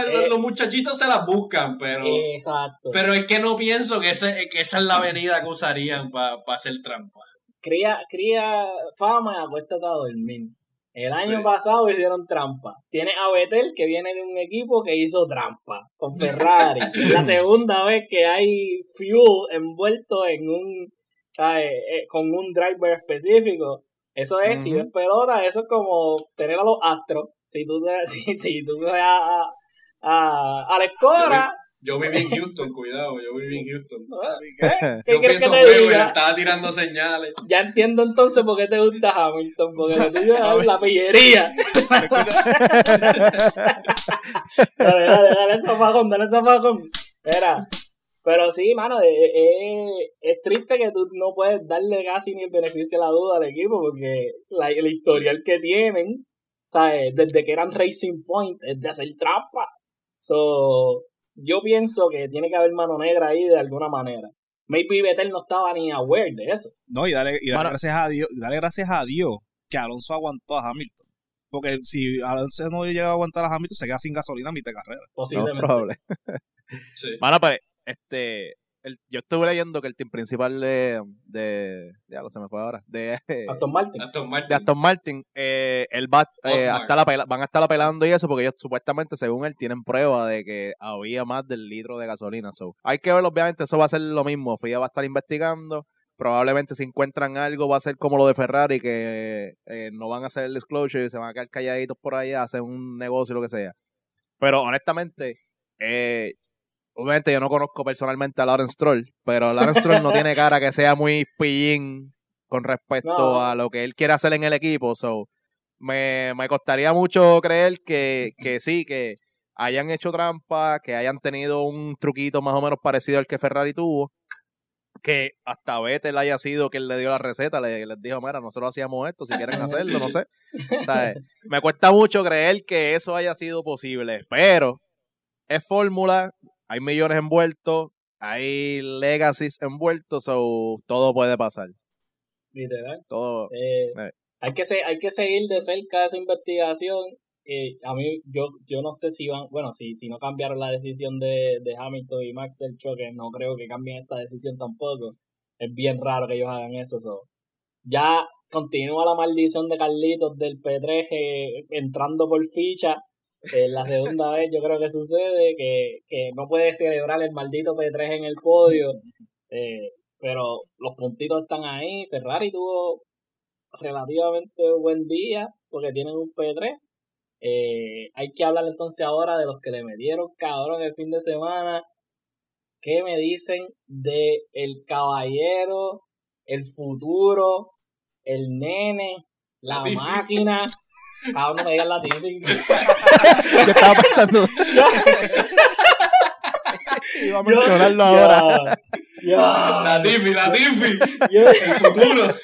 eh, los, muchachitos se las buscan, pero. Exacto. Pero es que no pienso que, ese, que esa es la avenida que usarían para hacer trampa. Cría, cría fama y acuéstate a dormir. El año pasado hicieron trampa. Tiene a Vettel que viene de un equipo que hizo trampa con Ferrari. la segunda vez que hay fuel envuelto en un eh, con un driver específico. Eso es, si ves pelota, eso es como tener a los astros. Si tú, si, si tú ves a, a, a la escora, yo viví en Houston, cuidado, yo viví en Houston. ¿Qué, ¿Qué quieres que te diga? Estaba tirando señales. Ya entiendo entonces por qué te gusta Hamilton, porque lo tuyo es la pillería. dale, dale, dale zafacón, dale zafacón. Espera. Pero sí, mano, es, es, triste que tú no puedes darle casi ni el beneficio a la duda al equipo, porque la, el historial que tienen, ¿sabes? Desde que eran Racing Point, es de hacer trampa. So, yo pienso que tiene que haber mano negra ahí de alguna manera. Maybe Vettel no estaba ni aware de eso. No, y dale, y dale gracias a Dios, dale gracias a Dios que Alonso aguantó a Hamilton. Porque si Alonso no llega a aguantar a Hamilton, se queda sin gasolina a mitad de carrera. Posiblemente. No, probable. sí. Bueno, pues, este, yo estuve leyendo que el team principal de, de ya lo se me fue ahora, de Aston Martin, de Aston Martin, eh, él va, eh, hasta la van a estar apelando y eso porque ellos supuestamente, según él, tienen prueba de que había más del litro de gasolina. So, hay que ver, obviamente, eso va a ser lo mismo. FIA va a estar investigando. Probablemente si encuentran algo va a ser como lo de Ferrari, que eh, no van a hacer el disclosure y se van a quedar calladitos por ahí, a hacer un negocio y lo que sea. Pero honestamente, eh, obviamente yo no conozco personalmente a Lawrence Stroll, pero Lawrence Stroll no tiene cara que sea muy pillín con respecto a lo que él quiere hacer en el equipo. So, me, me costaría mucho creer que, que sí, que hayan hecho trampa, que hayan tenido un truquito más o menos parecido al que Ferrari tuvo, que hasta Vettel haya sido quien le dio la receta, le, les dijo, mira, nosotros hacíamos esto, si quieren hacerlo, no sé. me cuesta mucho creer que eso haya sido posible, pero es fórmula, hay millones envueltos, hay legacies envueltos, so todo puede pasar. Literal. Todo. Eh, eh. Hay, que hay que seguir de cerca esa investigación. Eh, a mí, yo, yo no sé si van, bueno, si, si no cambiaron la decisión de, de Hamilton y Max el choque, no creo que cambien esta decisión tampoco. Es bien raro que ellos hagan eso. So. Ya continúa la maldición de Carlitos del P3 entrando por ficha es la segunda vez yo creo que sucede que, que no puede celebrar el maldito P3 en el podio. Eh, pero los puntitos están ahí. Ferrari tuvo relativamente buen día porque tienen un P3. Eh, hay que hablar entonces ahora de los que le metieron cabrón el fin de semana. ¿Qué me dicen de el caballero, el futuro, el nene, la máquina? Cada uno me diga la típica. ¿Qué estaba pasando? Iba a mencionarlo ahora. La Tiffy, la Tiffy. el futuro.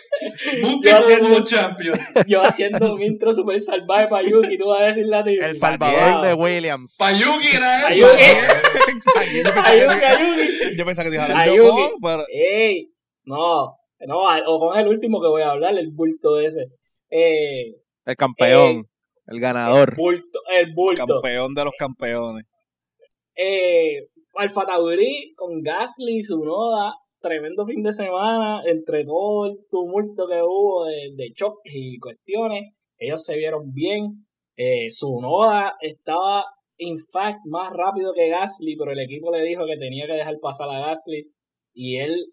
Un champion. Yo haciendo un intro super salvaje para Yuki, tú vas a decir la Tiffy. El salvador de Williams. Para Yuki era Ayuki. Ayuki, Ayuki. Yo pensaba que te iba a hablar pero... Ey, no, no, o con el último que voy a hablar, el bulto ese. Eh, el campeón, el ganador. El bulto, el bulto. Campeón de los campeones. Eh, Alfa Tauri con Gasly y Sunoda, tremendo fin de semana, entre todo el tumulto que hubo de, de choques y cuestiones, ellos se vieron bien. Eh, Sunoda estaba, in fact, más rápido que Gasly, pero el equipo le dijo que tenía que dejar pasar a Gasly y él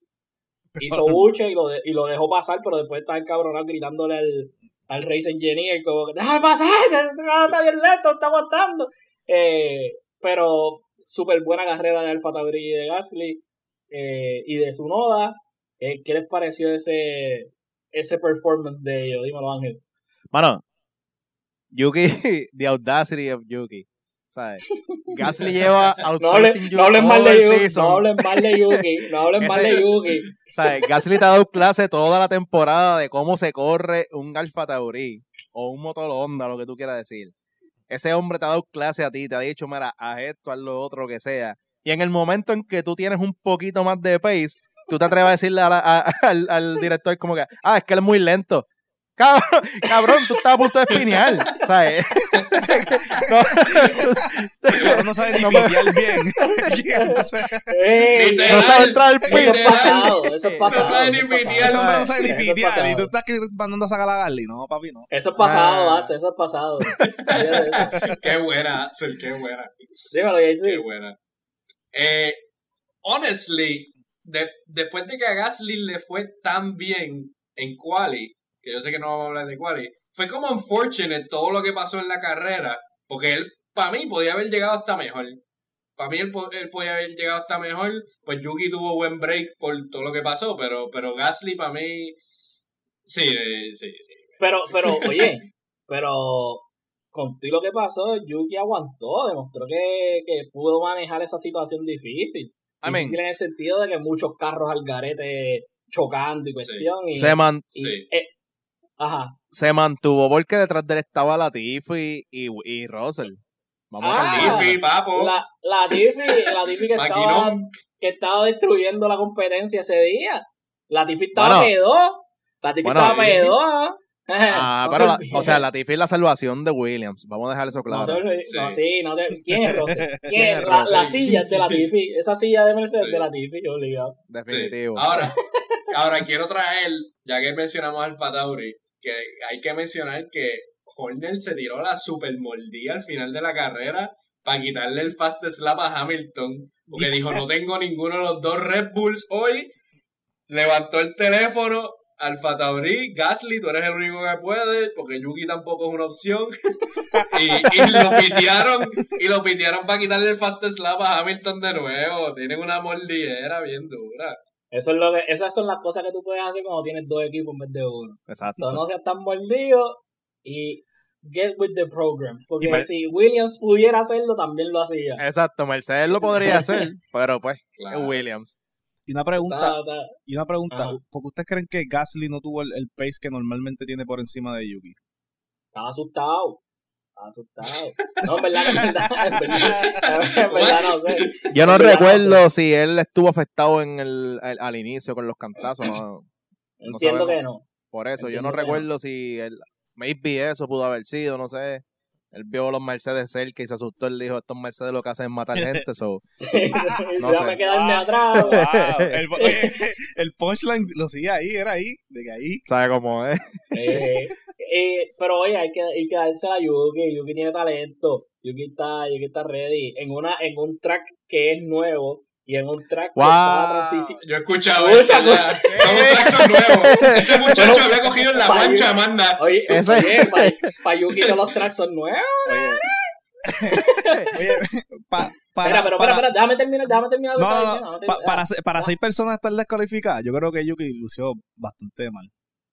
hizo buche y lo, y lo dejó pasar, pero después estaba encabronado gritándole al, al race engineer, como que, déjame pasar, está bien lento, está aguantando. Eh, pero súper buena carrera de Alfa Tauri y de Gasly eh, y de Sunoda. Eh, ¿Qué les pareció ese, ese performance de ellos? Dímelo, Ángel. Mano, Yuki, the audacity of Yuki. ¿Sabes? Gasly lleva no, hablen, no hablen mal de Yuki, no hablen mal de Yuki, no hablen mal de Yuki. ¿Sabes? Gasly te ha dado clase toda la temporada de cómo se corre un Alfa Tauri o un motor Honda, lo que tú quieras decir. Ese hombre te ha dado clase a ti, te ha dicho, mira, haz esto, haz lo otro, que sea. Y en el momento en que tú tienes un poquito más de pace, tú te atreves a decirle al, al, director como que, ah, es que él es muy lento. Cabrón, cabrón, tú estás a punto de espinear, ¿sabes? No, no sabes ni pitear bien. no sabes entrar al Eso es pasado, eso es pasado. No sabe ni pitear. Ese hombre no sabe ni pitear. Y tú estás mandando a sacar a Garly. No, papi, no. Eso es pasado, hace, eso es pasado. qué buena, Axel, qué buena. Dímelo, sí. Qué buena. Eh, honestly, de, después de que a Gasly le fue tan bien en Quali, que yo sé que no vamos a hablar de Quali, fue como unfortunate todo lo que pasó en la carrera, porque él, para mí, podía haber llegado hasta mejor. Para mí, él, él, podía haber llegado hasta mejor. Pues Yuki tuvo buen break por todo lo que pasó, pero, pero Gasly, para mí, sí, sí, sí. Pero, pero, oye, pero contigo lo que pasó, Yuki aguantó, demostró que, que pudo manejar esa situación difícil. Difícil en el sentido de que muchos carros al garete chocando y cuestión. Y, se, man y, eh, ajá. se mantuvo porque detrás de él estaba Latifi y, y Russell. Vamos ah, a Latifi, papo. La, Latifi, Latifi que, estaba, que estaba destruyendo la competencia ese día. Latifi estaba bueno, pedo. Latifi bueno, estaba pedo. Ah, pero, la, o sea, Latifi es la salvación de Williams. Vamos a dejar eso claro. No, te, sí. no sí, no te, ¿Quién es Rossi? ¿Quién es la, la, silla es de Latifi. Esa silla de Mercedes sí. de Latifi, obligado. Definitivo. Sí. Ahora, ahora quiero traer, ya que mencionamos al Patauri, que hay que mencionar que Horner se tiró la super moldía al final de la carrera para quitarle el fast slap a Hamilton. Porque dijo, no tengo ninguno de los dos Red Bulls hoy. Levantó el teléfono, Alfa Tauri, Gasly, tú eres el único que puede, porque Yuki tampoco es una opción. y, y, lo pitearon, y lo pitearon para quitarle el fast slap a Hamilton de nuevo. Tienen una mordidera bien dura. Eso es lo que, esas son las cosas que tú puedes hacer cuando tienes dos equipos en vez de uno. Exacto. So, no seas tan mordido y get with the program. Porque Mer si Williams pudiera hacerlo, también lo hacía. Exacto, Mercedes lo podría hacer, pero pues, claro. es Williams. Y una pregunta, y una pregunta, ¿por qué ustedes creen que Gasly no tuvo el, el, pace que normalmente tiene por encima de Yuki? Estaba asustado. Estaba asustado. No, en verdad, en verdad, en verdad, en verdad no sé. Yo no recuerdo no sé. si él estuvo afectado en el, el, al inicio con los cantazos. No, Entiendo que no. Por eso, Entiendo yo no recuerdo no. si él, maybe eso pudo haber sido, no sé. Él vio los Mercedes cerca y se asustó. Él dijo, estos Mercedes lo que hacen es matar gente. So, sí, no déjame quedarme atrás. Wow. el, el, punchline lo sigue ahí, era ahí, de que ahí. ¿Sabe cómo es? Eh, eh, pero oye, hay que, hay que darse a Yuki. Yuki tiene talento. Yuki está, Yuki está ready. En, una, en un track que es nuevo, y en un track wow. Yo he escuchado Mucha esto ya. Los tracks son nuevos. Ese muchacho bueno, había cogido en la mancha, Yuki, manda. Oye, Ese... oye para pa Yuki todos los tracks son nuevos. Oye, oye pa, para, espera, pero para, espera, déjame terminar, déjame terminar no, no, no, pa, para, para seis personas estar descalificadas, yo creo que Yuki lució bastante mal,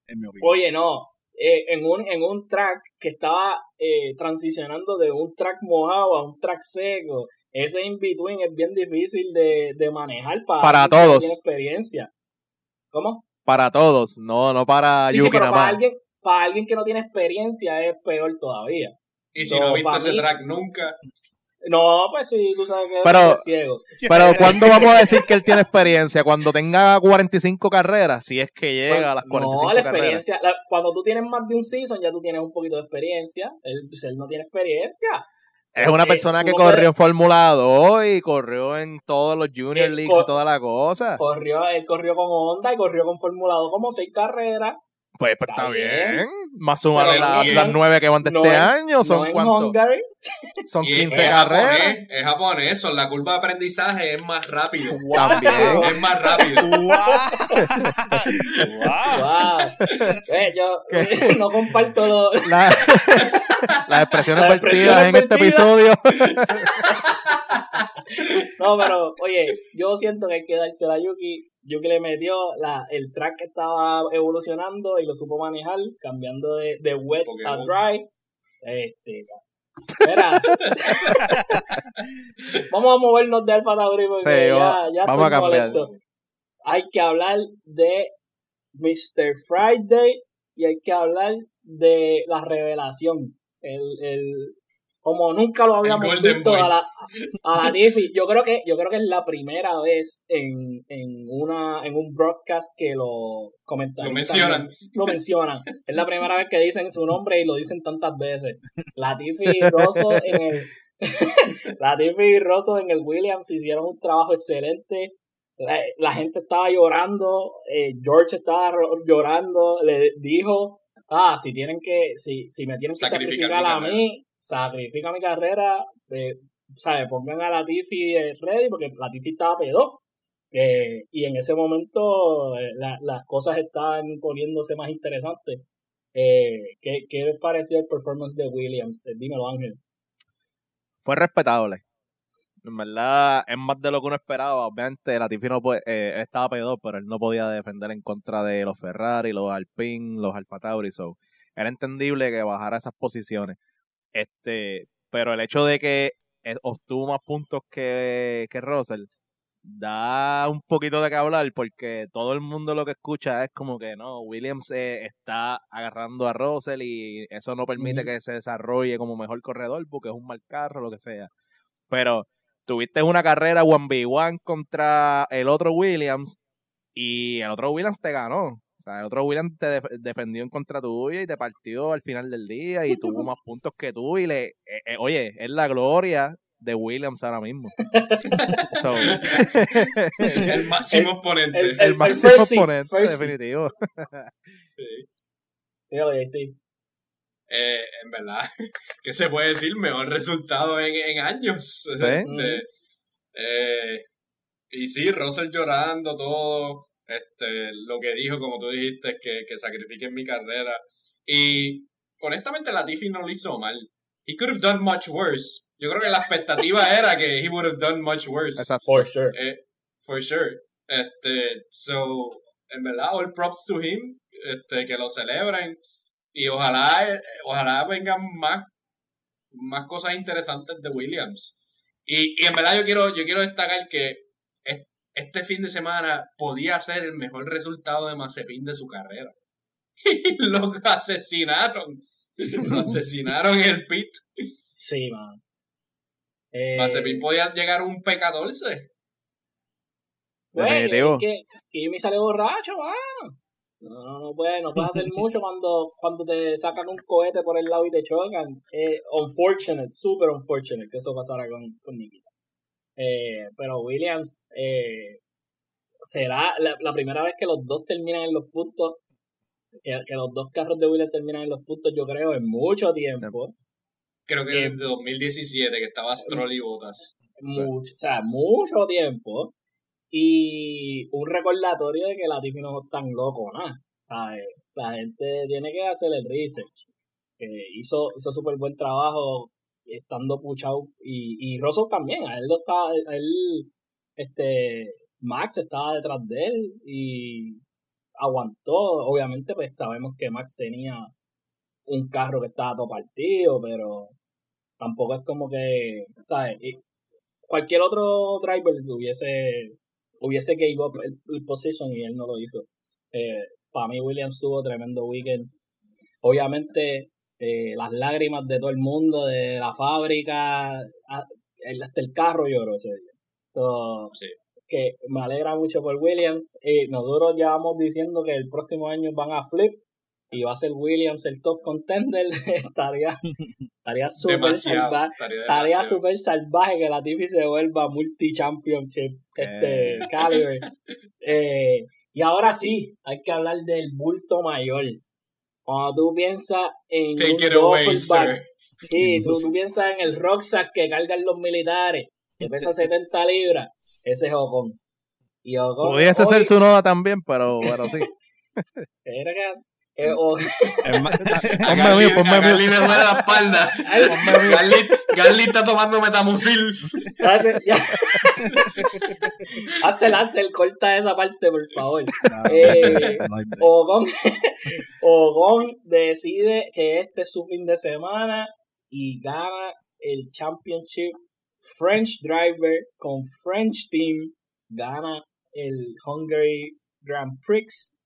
en mi opinión. Oye, no, eh, en, un, en un track que estaba eh, transicionando de un track mojado a un track seco, ese in-between es bien difícil de, de manejar para, para todos. Experiencia. ¿Cómo? Para todos, no, no para sí, Yuki sí, pero nada para más. alguien, para alguien que no tiene experiencia es peor todavía. Y si so, no viste ese mí, track nunca. No, pues sí, tú sabes que pero, es ciego. Pero ¿cuándo vamos a decir que él tiene experiencia? Cuando tenga 45 carreras, si es que llega bueno, a las 45 no, la carreras. experiencia, la, cuando tú tienes más de un season, ya tú tienes un poquito de experiencia. Él, pues él no tiene experiencia. Es una persona que corrió en Fórmula 2 y corrió en todos los Junior él Leagues y toda la cosa. Corrió, él corrió con Honda y corrió con Fórmula 2 como seis carreras. Pues, pues está, está bien. bien. Más sumarle Pero las, nueve que van de No este año, son no? Hungary. Son Y es- 15 es carreras. japonés, es japonés, son la curva de aprendizaje es más rápido. También. Es más rápido. Wow. Eh, yo no comparto lo, La- las expresiones vertidas en este episodio. No, pero, oye, yo siento que hay que dársela a Yuki. Yuki le metió la, el track que estaba evolucionando y lo supo manejar, cambiando de, de wet a dry. Este, Espera. vamos a movernos de Alfa Tauri porque Sí, ya, ya vamos a estoy cambiar. molesto. Hay que hablar de Mr. Friday y hay que hablar de la revelación. El, el, como nunca lo habíamos visto Boy. a la, a la Tiffy. Yo creo que, yo creo que es la primera vez en, en una, en un broadcast que lo comentan. Lo mencionan. Lo mencionan. Es la primera vez que dicen su nombre y lo dicen tantas veces. Latifi y Rosso en el, Latifi y Rosso en el Williams hicieron un trabajo excelente. La, la gente estaba llorando, eh, George estaba llorando, le dijo, ah, si tienen que, si, si me tienen que Sacrificar a mí, sacrifica mi carrera, eh, ¿sabes? Pongan a Latifi ready porque Latifi estaba pedo. Eh, y en ese momento eh, la- las cosas estaban poniéndose más interesantes. Eh, ¿qué, ¿Qué les pareció el performance de Williams? Eh, dímelo, Ángel. Fue respetable. En verdad, es más de lo que uno esperaba. Obviamente, Latifi no puede, eh, estaba peor, pero él no podía defender en contra de los Ferrari, los Alpine, los Alfa Tauri. So, era entendible que bajara esas posiciones. Este, pero el hecho de que eh, obtuvo más puntos que, que Russell da un poquito de que hablar porque todo el mundo lo que escucha es como que no, Williams eh, está agarrando a Russell y eso no permite que se desarrolle como mejor corredor porque es un mal carro, lo que sea. Pero tuviste una carrera 1v1 contra el otro Williams y el otro Williams te ganó. Sea, el otro Williams te def- defendió en contra tuya y te partió al final del día y tuvo más puntos que tú y le... eh, eh, oye, es la gloria de Williams ahora mismo. So, El máximo exponente. el- el máximo oponente, first seed. definitivo. Sí. Dígalo, sí. Eh, en verdad, ¿qué se puede decir? Mejor resultado en, en años. Sí. Este, eh, y sí, Russell llorando todo. Este, lo que dijo, como tú dijiste, que, que sacrifiquen mi carrera. Y honestamente, Latifi no lo hizo mal. He could have done much worse. Yo creo que la expectativa era que he would have done much worse. For sure. Eh, for sure. Este, so, en verdad, all props to him. Este, que lo celebren. Y ojalá, ojalá vengan más, más cosas interesantes de Williams. Y, y en verdad yo quiero, yo quiero destacar que este fin de semana podía ser el mejor resultado de Mazepin de su carrera. Y lo asesinaron. Lo asesinaron en el pit. Sí, man. Eh, Mazepin podía llegar a un P14. Güey, Definitivo. que Kimi sale borracho, mano. No, no puedes, no puedes hacer mucho cuando, cuando te sacan un cohete por el lado y te chocan. Eh, unfortunate, super unfortunate que eso pasara con, con Nikita. Eh, pero Williams, eh, será la, la primera vez que los dos terminan en los puntos, que, que los dos carros de Williams terminan en los puntos, yo creo, en mucho tiempo. Creo que Eh, desde 2017 que estaba Stroll y Botas. Mucho, o sea, mucho tiempo. Y un recordatorio de que Latifi no es tan loco, nada. ¿sabes? La gente tiene que hacer el research. Eh, hizo hizo súper buen trabajo estando puchado. Y, y Russell también, a él lo a él, este, Max estaba detrás de él y aguantó. Obviamente, pues sabemos que Max tenía un carro que estaba todo partido, pero tampoco es como que, ¿sabes? Y cualquier otro driver hubiese hubiese gave up el, el position y él no lo hizo. Eh, para mí Williams tuvo tremendo weekend. Obviamente eh, las lágrimas de todo el mundo, de la fábrica, hasta el carro lloró ese día. So, Sí. que me alegra mucho por Williams. Eh, nosotros llevamos diciendo que el próximo año van a flip y va a ser Williams el top contender. estaría estaría súper salvaje. Estaría súper salvaje que la Tiffy se vuelva multi-championship este, Eh. caliber. Eh, y ahora sí, hay que hablar del bulto mayor. Cuando tú piensas en Take un away, sí, tú, tú piensas en el rucksack que cargan los militares, que pesa 70 libras, ese es Ocon. Y Ocon Pudiese hoy- ser su noda también, pero, pero sí. era que- eh, o- Es más- A Ponme mute, ponme duele la espalda. Garly, Garly está tomando metamucil. Hazel, Hazel, corta esa parte, por favor. no, Eh, no decide que este es su fin de semana y gana el Championship. French Driver con French Team gana el Hungary Grand Prix.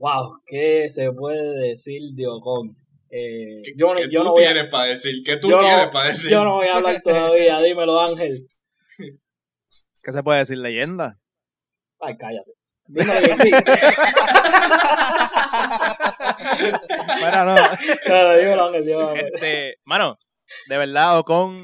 Wow, ¿qué se puede decir de Ocon? Eh, ¿Qué, yo, no- qué yo tú no voy a, tienes para decir? ¿Qué tú yo no- tienes para decir? yo no voy a hablar todavía, dímelo Ángel. ¿Qué se puede decir? ¿Leyenda? Ay, cállate. Dímelo que sí. Bueno, no. Claro, dímelo Ángel, dímelo Ángel. Este, mano, de verdad, Ocon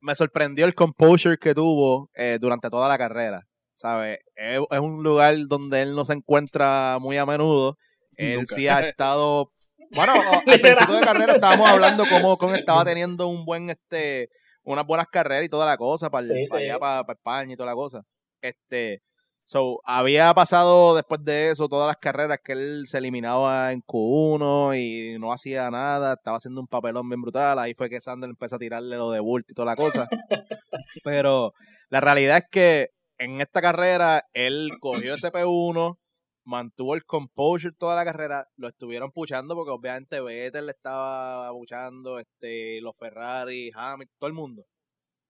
me sorprendió el composure que tuvo eh, durante toda la carrera. ¿Sabes? Es, es un lugar donde él no se encuentra muy a menudo. Él Nunca. sí ha estado. Bueno, al principio de carrera estábamos hablando cómo Ocon estaba teniendo un buen, este, unas buenas carreras y toda la cosa para, Sí, sí. allá, para, para España y toda la cosa. Este, so, había pasado después de eso todas las carreras que él se eliminaba en Q1 y no hacía nada, estaba haciendo un papelón bien brutal. Ahí fue que Sander empezó a tirarle lo de Bult y toda la cosa. Pero la realidad es que en esta carrera él cogió ese P1, mantuvo el composure toda la carrera, lo estuvieron puchando porque obviamente Vettel le estaba puchando, este, los Ferrari, Hamilton, todo el mundo.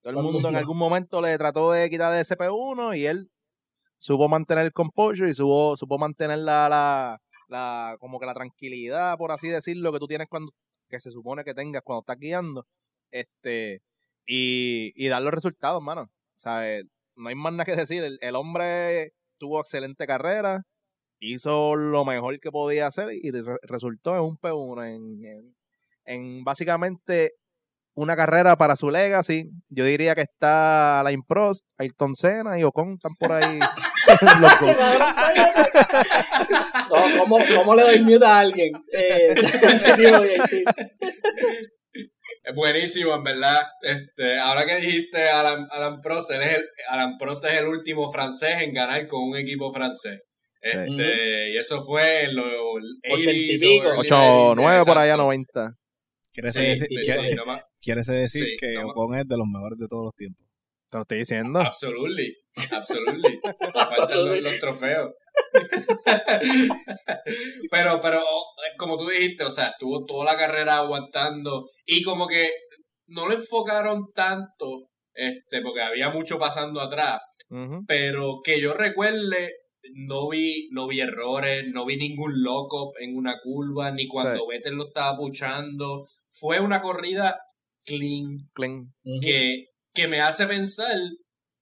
Todo el el mundo en algún momento le trató de quitarle ese P1 y él supo mantener el composure y supo, supo mantener la, la, la, como que la tranquilidad, por así decirlo, que tú tienes cuando, que se supone que tengas cuando estás guiando, este, y, y dar los resultados, mano. ¿Sabes? No hay más nada que decir. El, el hombre tuvo excelente carrera, hizo lo mejor que podía hacer y re- resultó en un P1, en, en, en básicamente una carrera para su legacy. Yo diría que está Alain Prost, Ayrton Senna y Ocon están por ahí. No, ¿cómo, ¿Cómo le doy mute a alguien? Eh. Es buenísimo, en verdad. Este, ahora que dijiste Alan, Alan Prost, él es el, Alan Prost es el último francés en ganar con un equipo francés. Este, Y eso fue en los Ochenta y 80s, pico. early 8 90s, 9 por allá, exacto. 90. Quiere Sí, decir, quiere- sí, no más- quiere decir Sí, que no- Ocon es de los mejores de todos los tiempos. Te lo estoy diciendo. Absolutely, absolutely. Faltan los, los trofeos. pero, pero, como tú dijiste, o sea, estuvo toda la carrera aguantando y como que no lo enfocaron tanto, este, porque había mucho pasando atrás, pero que yo recuerde, no vi, no vi errores, no vi ningún loco en una curva, ni cuando Vettel lo estaba puchando. Fue una corrida clean, Clean. que, que me hace pensar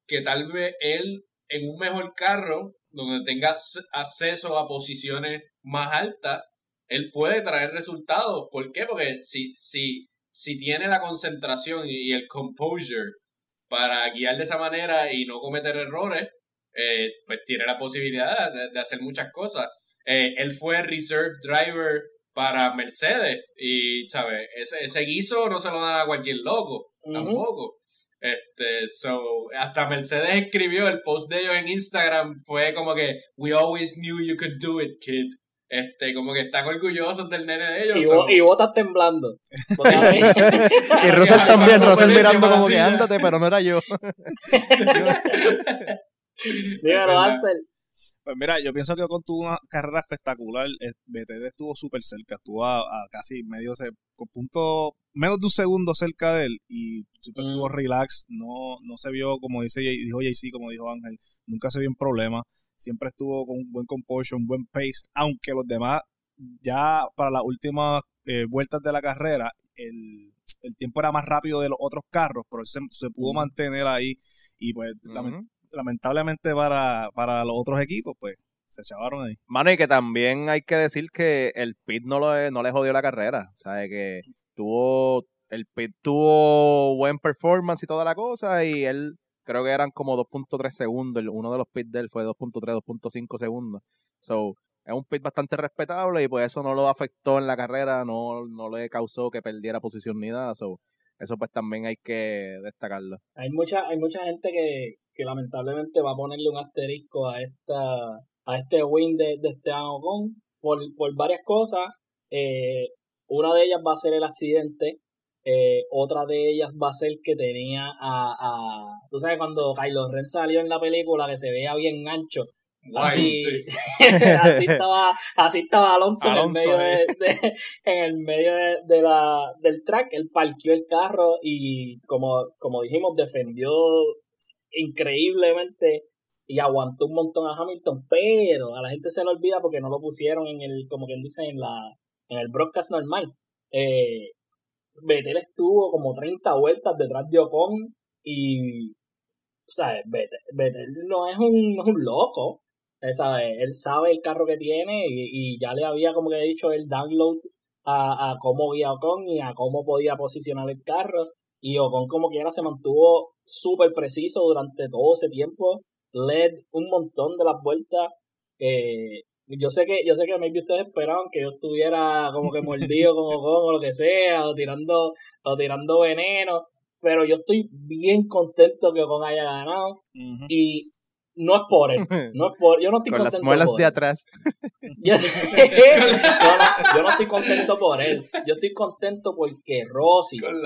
que tal vez él en un mejor carro, donde tenga ac- acceso a posiciones más altas, él puede traer resultados. ¿Por qué? Porque si, si, si tiene la concentración y el composure para guiar de esa manera y no cometer errores, eh, pues tiene la posibilidad de, de hacer muchas cosas. Eh, él fue reserve driver para Mercedes y, ¿sabes? Ese, ese guiso no se lo da a cualquier loco, tampoco. Este, so, hasta Mercedes escribió el post de ellos en Instagram, fue como que, we always knew you could do it, kid. Este, como que están orgullosos del nene de ellos. Y, so- vos, y vos estás temblando. Y Russell también, Russell mirando como que ándate, pero no era yo. Dímelo, verdad. Pues mira, yo pienso que Ocon tuvo una carrera espectacular. Eh, BTD estuvo súper cerca, estuvo a, a casi medio, se- con punto, menos de un segundo cerca de él y siempre Mm. estuvo relax. No, no se vio, como dice, dijo JC, como dijo Ángel, nunca se vio en problema. Siempre estuvo con un buen composure, un buen pace, aunque los demás, ya para las últimas eh, vueltas de la carrera, el, el tiempo era más rápido de los otros carros, pero él se, se pudo Mm. mantener ahí y pues. Lamentablemente para, para los otros equipos, pues se chavaron ahí. Mano, y que también hay que decir que el pit no, no le jodió la carrera. ¿Sabes? Que tuvo. El pit tuvo buen performance y toda la cosa. Y él, creo que eran como 2.3 segundos. Uno de los pits de él fue 2.3, 2.5 segundos. So, es un pit bastante respetable y pues eso no lo afectó en la carrera, no, no le causó que perdiera posición ni nada. Eso pues también hay que destacarlo. Hay mucha, hay mucha gente que, que lamentablemente va a ponerle un asterisco a esta a este win de, de Esteban Ocon por, por varias cosas. Eh, una de ellas va a ser el accidente. Eh, otra de ellas va a ser que tenía a, a. Tú sabes, cuando Kylo Ren salió en la película, que se veía bien ancho. Así, así estaba así estaba Alonso, en el medio de, en el medio de, la del track él parqueó el carro y como como dijimos defendió increíblemente y aguantó un montón a Hamilton, pero a la gente se le olvida porque no lo pusieron en el, como quien dice, en la, en el broadcast normal. Eh, Vettel estuvo como 30 vueltas detrás de Ocon y, ¿sabes? Vettel, no es un, no es un loco, ¿sabes? Él sabe el carro que tiene y, y ya le había, como que he dicho, el download a, a cómo guía Ocon y a cómo podía posicionar el carro. Y Ocon como quiera se mantuvo súper preciso durante todo ese tiempo led un montón de las vueltas. Eh, yo sé que, yo sé que maybe ustedes esperaban que yo estuviera como que mordido como o lo que sea, o tirando, o tirando veneno, pero yo estoy bien contento que Ocon haya ganado. Y no es por él. No es por, yo no estoy Con las muelas de atrás. Yo, no, estoy contento por él. Yo estoy contento porque Rossi, el,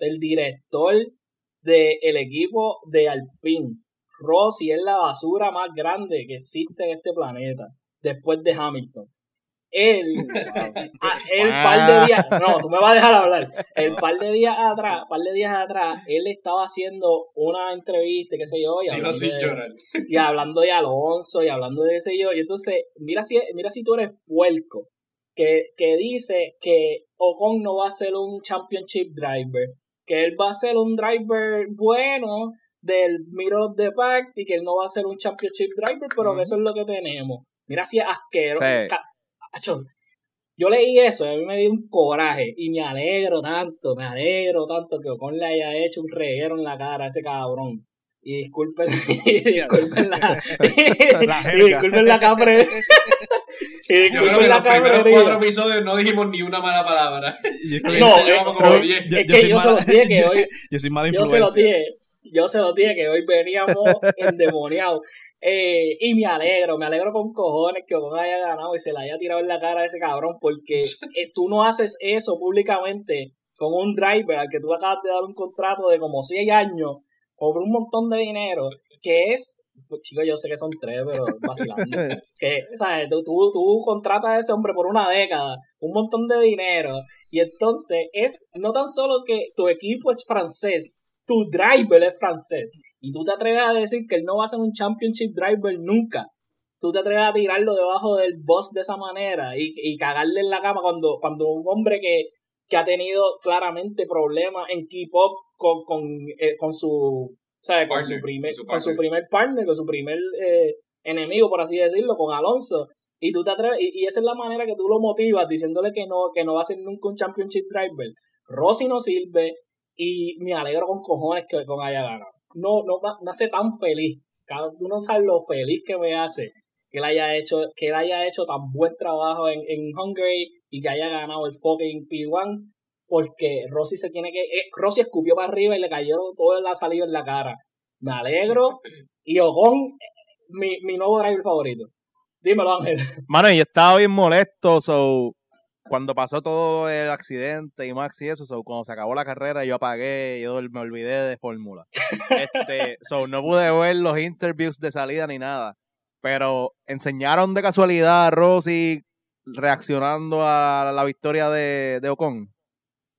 el, director del equipo de Alpine, Rossi es la basura más grande que existe en este planeta, después de Hamilton. Él, el par de días, no, tú me vas a dejar hablar. El par de días atrás, par de días atrás, él estaba haciendo una entrevista, qué sé yo, y hablando, de, y hablando de Alonso, y hablando de ese yo. Y entonces, mira si, mira si tú eres puerco, que, que dice que Ocon no va a ser un championship driver, que él va a ser un driver bueno, del Miro de Pack y que él no va a ser un championship driver, pero que eso es lo que tenemos. Mira si es asqueroso. Yo leí eso y a mí me dio un coraje y me alegro tanto, me alegro tanto que Ocon le haya hecho un reguero en la cara a ese cabrón. Y disculpen, disculpen la, y disculpen la capre. y disculpen la capre. Los cuatro episodios no dijimos ni una mala palabra. no, es, es que yo se los dije que hoy. Yo soy mala Yo se los dije yo se los dije que hoy veníamos endemoniados. Eh, y me alegro, me alegro con cojones que Ocon haya ganado y se la haya tirado en la cara a ese cabrón, porque eh, tú no haces eso públicamente con un driver al que tú acabas de dar un contrato de como 6 años por un montón de dinero, que es, pues, chicos, yo sé que son tres, pero vacilando. que, ¿sabes? Tú, tú, tú contratas a ese hombre por una década, un montón de dinero, y entonces es no tan solo que tu equipo es francés, tu driver es francés y tú te atreves a decir que él no va a ser un championship driver nunca. Tú te atreves a tirarlo debajo del boss de esa manera y, y cagarle en la cama cuando, cuando un hombre que, que ha tenido claramente problemas en keep up con, con, eh, con su Con, su primer, con su primer partner, con su primer eh, enemigo, por así decirlo, con Alonso. Y tú te atreves, y, y, esa es la manera que tú lo motivas, diciéndole que no, que no va a ser nunca un championship driver. Rossi no sirve, y me alegro con cojones que con haya ganado. No, no me hace tan feliz. Tú no sabes lo feliz que me hace que él haya hecho, que él haya hecho tan buen trabajo en, en Hungary y que haya ganado el fucking P1 porque Rossi se tiene que, eh, Rossi escupió para arriba y le cayó todo la salida en la cara. Me alegro y Ocon, mi, mi nuevo driver favorito. Dímelo, Ángel. Mano, yo estaba bien molesto, so cuando pasó todo el accidente y Max y eso, cuando se acabó la carrera, yo apagué, yo me olvidé de fórmula. Este, so, no pude ver los interviews de salida ni nada. Pero enseñaron de casualidad a Rossi reaccionando a la victoria de, de Ocon.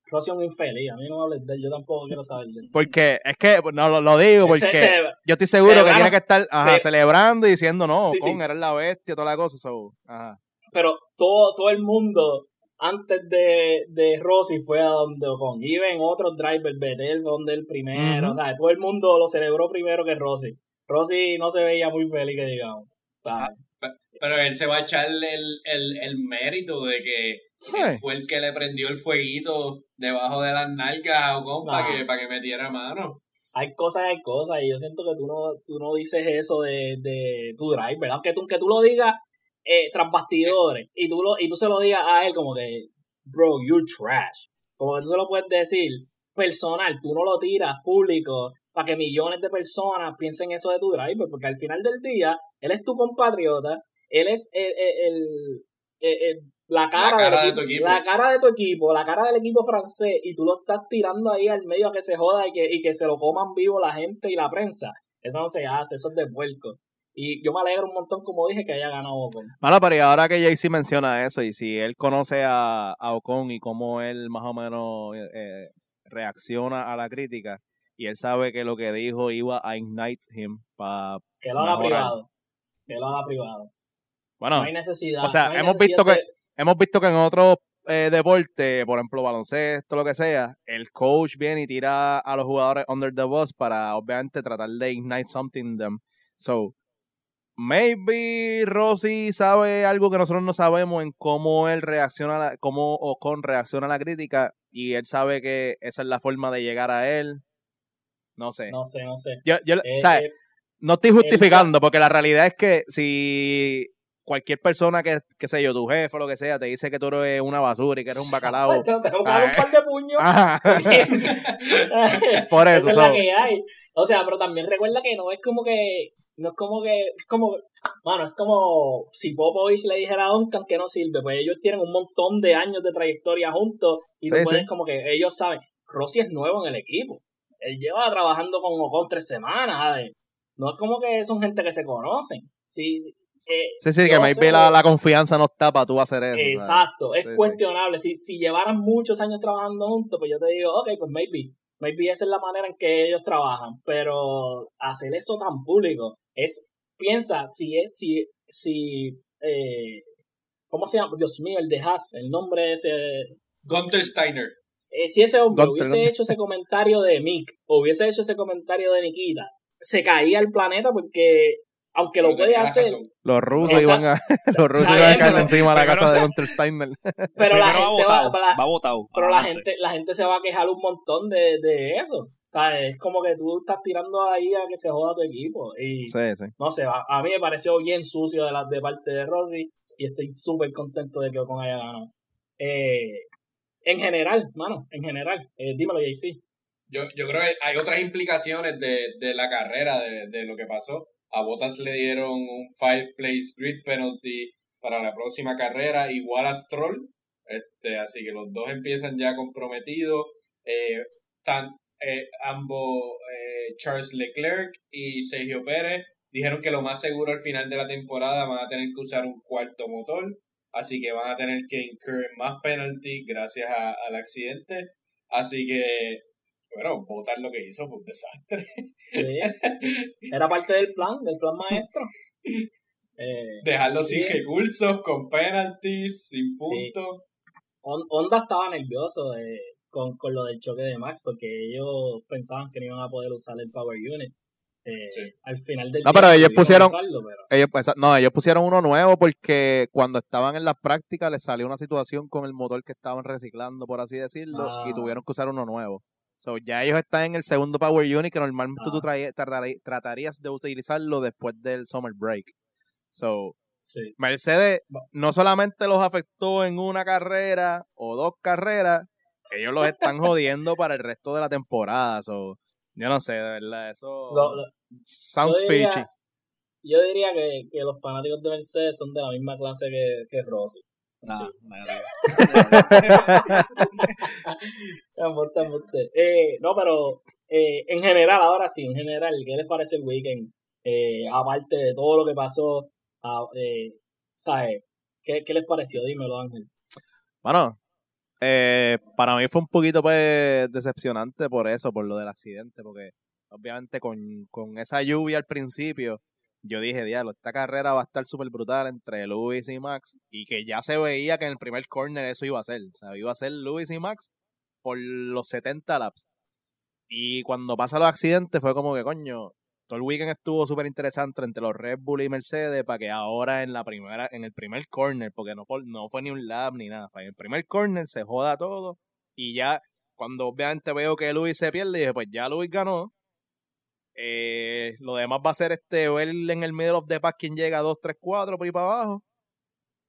Rossi es un infeliz, a mí no me hables de él, yo tampoco quiero saber de él. Porque, es que, no lo, digo porque yo estoy seguro que tiene que estar celebrando y diciendo, no, Ocon, eres la bestia, toda la cosa. So, ajá. Pero todo, todo el mundo antes de, de Rossi fue a donde Ocon. Y ven otros drivers, Vettel donde el primero. o sea, todo el mundo lo celebró primero que Rossi. Rossi no se veía muy feliz, que digamos. Ah, pero él se va a echar el, el, el mérito de que fue el que le prendió el fueguito debajo de las nalgas a Ocon para que, para que metiera mano. Hay cosas, hay cosas, y yo siento que tú no, tú no dices eso de, de tu driver. Aunque tú, que tú lo digas eh, tras bastidores y tú, lo, y tú se lo digas a él como que, bro, you're trash. Como que tú se lo puedes decir personal, tú no lo tiras público para que millones de personas piensen eso de tu driver, porque al final del día, él es tu compatriota, él es el, la, cara de tu equipo, la cara de tu equipo, la cara del equipo francés, y tú lo estás tirando ahí al medio a que se joda y que, y que se lo coman vivo la gente y la prensa. Eso no se hace, eso es de puerco. Y yo me alegro un montón, como dije, que haya ganado Ocon. Bueno, pero y ahora que Jay-Z menciona eso, y si él conoce a, a Ocon y cómo él más o menos eh, reacciona a la crítica, y él sabe que lo que dijo iba a ignite him para. Que lo haga privado. Que lo haga privado. Bueno, no hay necesidad. O sea, hemos, visto que, hemos visto que en otros eh, deportes, por ejemplo, baloncesto, lo que sea, el coach viene y tira a los jugadores under the bus para, obviamente, tratar de ignite something in them. So, maybe Rossi sabe algo que nosotros no sabemos en cómo él reacciona, la, cómo Ocon reacciona a la crítica y él sabe que esa es la forma de llegar a él. No sé. No sé, no sé. Yo, yo, eh, eh, no estoy justificando porque la realidad es que si cualquier persona que, que sé yo, tu jefe o lo que sea, te dice que tú eres una basura y que eres un bacalao. te tengo que dar un par de puños. Por eso. es la que hay. O sea, pero también recuerda que no es como que no es como que, es como, bueno, es como si Popovich le dijera a Duncan que no sirve, pues ellos tienen un montón de años de trayectoria juntos y sí, pueden como que ellos saben, Rossi es nuevo en el equipo, él lleva trabajando con Ocon tres semanas, no es como que son gente que se conocen, sí, eh, sí, sí, que maybe la, la, confianza no está para tú hacer eso. Exacto, es cuestionable. Si, si llevaran muchos años trabajando juntos, pues yo te digo, ok, pues maybe. Maybe esa es la manera en que ellos trabajan. Pero hacer eso tan público es, piensa, si es, si, si, eh, ¿cómo se llama? Dios mío, el de Haas, el nombre ese. Gunther Steiner. Eh, si ese hombre hubiese hecho ese comentario de Mick, o hubiese hecho ese comentario de Nikita, se caía el planeta porque aunque lo puede hacer. Los rusos iban a, los rusos iban a caer encima de la casa de Gunter Steiner. Pero la gente va, va, votado, Pero la gente, la gente se va a quejar un montón de, de eso. Sea, es como que tú estás tirando ahí a que se joda tu equipo. Y sí, sí. no sé, a, mí me pareció bien sucio de, la, de parte de Rossi y estoy súper contento de que Ocon haya ganado. Eh, en general, mano, en general, eh, dímelo, JC. Yo, yo creo que hay otras implicaciones de, de la carrera, de, de lo que pasó a Bottas le dieron un five place grid penalty para la próxima carrera, igual a Stroll. Este, así que los dos empiezan ya comprometidos. Eh, tan, eh, ambos, eh, Charles Leclerc y Sergio Pérez, dijeron que lo más seguro al final de la temporada van a tener que usar un cuarto motor. Así que van a tener que incurrir más penalty gracias al accidente. Así que bueno, votar lo que hizo fue un desastre. Era parte del plan, del plan maestro. Eh, Dejarlo sin recursos, con penalties, sin puntos. Honda estaba nervioso con, con lo del choque de Max porque ellos pensaban que no iban a poder usar el Power Unit. Eh, al final del no, pero ellos pusieron Ellos, no, ellos pusieron uno nuevo porque cuando estaban en las prácticas les salió una situación con el motor que estaban reciclando, por así decirlo, y ah. tuvieron que usar uno nuevo. So, ya ellos están en el segundo Power Unit que normalmente tú ah. tratarías de utilizarlo después del Summer Break. So, Mercedes no solamente los afectó en una carrera o dos carreras, ellos los están jodiendo para el resto de la temporada. So, yo no sé, de verdad, eso sounds fishy. Yo diría que, que, los fanáticos de Mercedes son de la misma clase que, que Rossi. No, eh, no, pero eh, en general, ahora sí, en general, ¿qué les parece el weekend? Eh, aparte de todo lo que pasó, eh, ¿sabes? ¿Qué, ¿Qué, les pareció? Dímelo, Ángel. Bueno, eh, para mí fue un poquito pues, decepcionante por eso, por lo del accidente, porque obviamente con, con esa lluvia al principio, yo dije, diablo, esta carrera va a estar súper brutal entre Luis y Max, y que ya se veía que en el primer corner eso iba a ser, o sea, iba a ser Luis y Max por los 70 laps. Y cuando pasa los accidentes fue como que, coño, todo el weekend estuvo súper interesante entre los Red Bull y Mercedes para que ahora en la primera, en el primer corner, porque no, fue ni un lap ni nada, fue en el primer corner se joda todo y ya cuando obviamente veo que Luis se pierde, dije, pues ya Luis ganó, eh, lo demás va a ser este, ver en el middle of the pack quien llega 2, 3, 4 por ahí para abajo.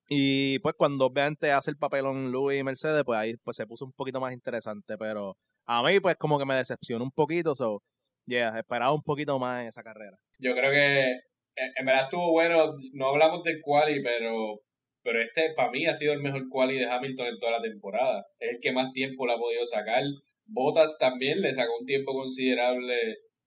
Y pues cuando obviamente hace el papelón Louis y Mercedes, pues ahí pues se puso un poquito más interesante, pero a mí pues como que me decepcionó un poquito, so, yeah, esperaba un poquito más en esa carrera. Yo creo que en verdad estuvo bueno, no hablamos del quali, pero pero este para mí ha sido el mejor quali de Hamilton en toda la temporada. Es el que más tiempo le ha podido sacar. Bottas también le sacó un tiempo considerable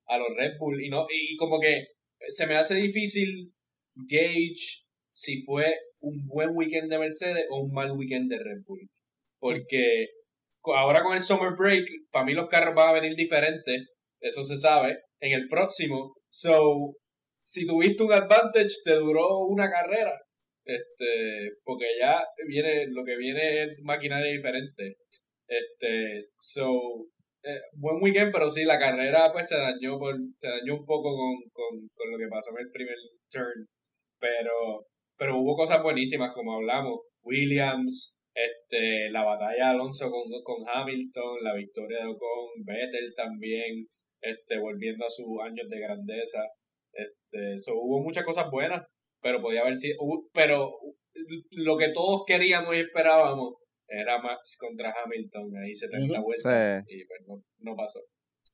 a los Red Bull y no y como que se me hace difícil gauge si fue un buen weekend de Mercedes o un mal weekend de Red Bull. Porque ahora con el summer break, para mí los carros van a venir diferentes, eso se sabe, en el próximo. So, si tuviste un advantage, te duró una carrera. Este, porque ya viene, lo que viene es maquinaria diferente. Este, so, eh, buen weekend, pero sí, la carrera pues se dañó por, se dañó un poco con, con, con lo que pasó en el primer turn. Pero pero hubo cosas buenísimas, como hablamos. Williams, este, la batalla de Alonso con, con Hamilton, la victoria de Ocon, Vettel también, este, volviendo a sus años de grandeza. Este, hubo muchas cosas buenas, pero podía haber sido, pero lo que todos queríamos y esperábamos era Max contra Hamilton, ahí se uh vuelta y pues no, no pasó.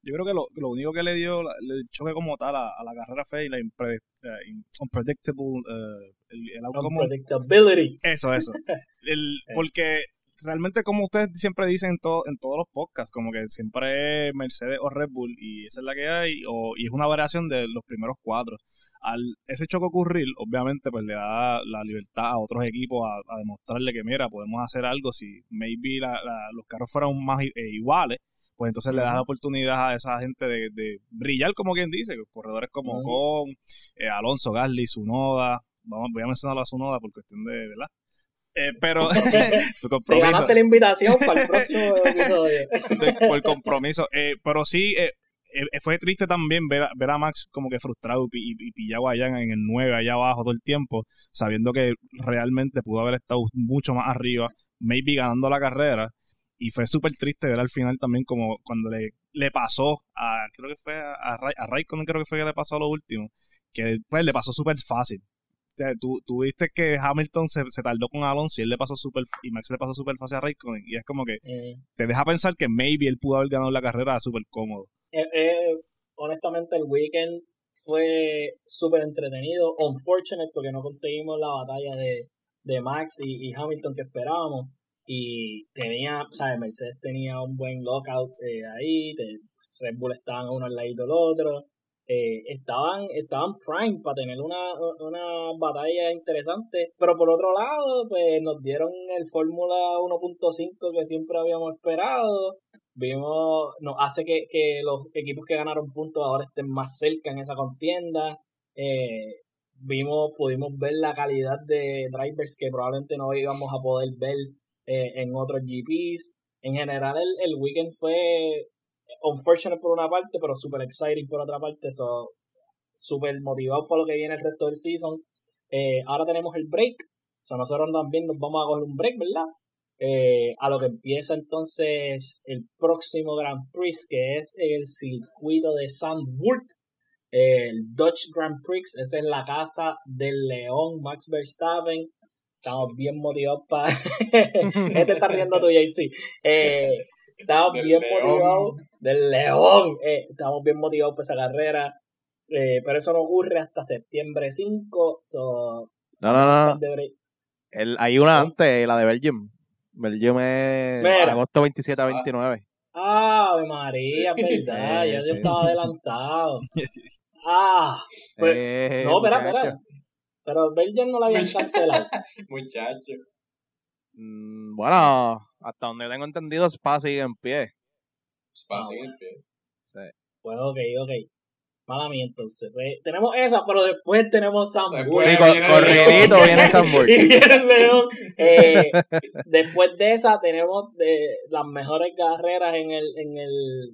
Yo creo que lo, lo único que le dio el choque como tal a, la carrera fe y la impre, uh, unpredictable uh, el, Unpredictability. Eso, eso. El, eh. porque realmente como ustedes siempre dicen en, todo, en todos los podcasts, como que siempre es Mercedes o Red Bull y esa es la que hay o, y es una variación de los primeros cuatro. Al ese choque ocurrir, obviamente pues le da la libertad a otros equipos a, demostrarle que mira, podemos hacer algo si maybe los carros fueran más eh, iguales pues entonces le das la oportunidad a esa gente de, brillar, como quien dice, corredores como Con, eh, Alonso Gasly, Sunoda, vamos, voy a mencionar a Sunoda por cuestión de, ¿verdad? Eh, pero Te ganaste la invitación para el próximo episodio. por compromiso. Eh, pero sí, eh, eh, fue triste también ver a, ver a Max como que frustrado y, y, pillado allá en el 9, allá abajo todo el tiempo, sabiendo que realmente pudo haber estado mucho más arriba, maybe ganando la carrera y fue súper triste ver al final también como cuando le, le pasó a, creo que fue a, a, Raikkonen, creo que fue que le pasó a lo último, que pues le pasó súper fácil. O sea, tú, tú, viste que Hamilton se, se, tardó con Alonso y él le pasó súper, y Max le pasó súper fácil a Raikkonen y es como que eh. te deja pensar que maybe él pudo haber ganado la carrera súper cómodo. Eh, eh, honestamente el weekend fue súper entretenido, unfortunate porque no conseguimos la batalla de, de Max y, y Hamilton que esperábamos y tenía, ¿sabes? Mercedes tenía un buen lockout ahí, Red Bull estaban uno al lado del otro, eh, estaban, estaban prime para tener una, una batalla interesante, pero por otro lado, pues nos dieron el Fórmula 1.5 que siempre habíamos esperado, vimos, nos hace que, que los equipos que ganaron puntos ahora estén más cerca en esa contienda, eh, vimos, pudimos ver la calidad de drivers que probablemente no íbamos a poder ver eh, en otros GPs. En general, el, el weekend fue unfortunate por una parte, pero super exciting por otra parte. So, super motivado por lo que viene el resto del season. Eh, ahora tenemos el break. So, nosotros también nos vamos a coger un break, ¿verdad? Eh, a lo que empieza entonces el próximo Grand Prix, que es el circuito de Sandburg. El Dutch Grand Prix, esa es la casa del León Max Verstappen. Estamos bien motivados para. este está riendo tú, JC. Eh, estamos bien motivados. Del León. Eh, estamos bien motivados para esa carrera. Eh, pero eso no ocurre hasta septiembre 5. So, no, no, no. El, hay una antes, la de Belgium. Belgium es agosto 27 a 29. Ah, María, verdad. ya yo estaba adelantado. Ah, pues, eh, no, espera, espera. Pero Belgium no la habían cancelado. Muchacho. Mm, bueno, hasta donde tengo entendido, Spa sigue en pie. Spa ah, sigue en pie. Sí. Pues ok, ok. Mala mía, entonces. Pues, tenemos esa, pero después tenemos Samburg. Sí, corridito viene Samburg. y viene León. Eh, después de esa tenemos de las mejores carreras en el, en el,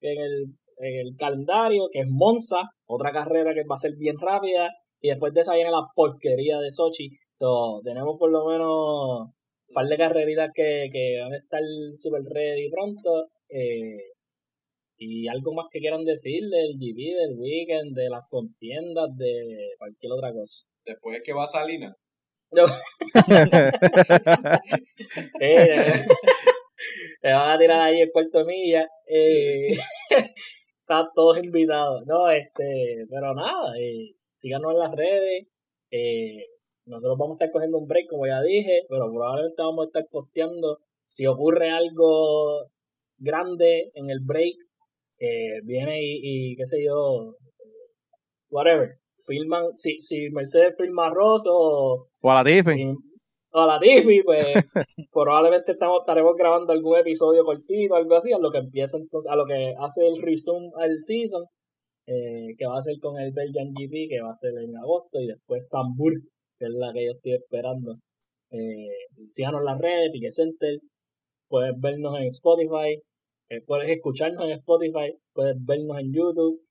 en el, en el calendario, que es Monza, otra carrera que va a ser bien rápida. Y después de esa viene la porquería de Sochi. So, tenemos por lo menos un par de carreritas que, que van a estar super ready pronto. Eh, y algo más que quieran decir del GP, del weekend, de las contiendas, de cualquier otra cosa. Después que va Salina. eh, te van a tirar ahí el cuarto de milla. Eh, están todos invitados. No, este, pero nada, eh, síganos en las redes. Eh, nosotros vamos a estar cogiendo un break, como ya dije, pero probablemente vamos a estar posteando. Si ocurre algo grande en el break, eh, viene y, y, qué sé yo, whatever. Filman, si, si Mercedes filma a Ross o, o a la Tiffy. o a la Tiffy, pues probablemente estamos, estaremos grabando algún episodio cortito, algo así, a lo que empieza entonces, a lo que hace el resume al season, eh, que va a ser con el Belgian GP, que va a ser en agosto, y después Sambur, que es la que yo estoy esperando. Eh, síganos en las redes, Pique Center, puedes vernos en Spotify, eh, puedes escucharnos en Spotify, puedes vernos en YouTube.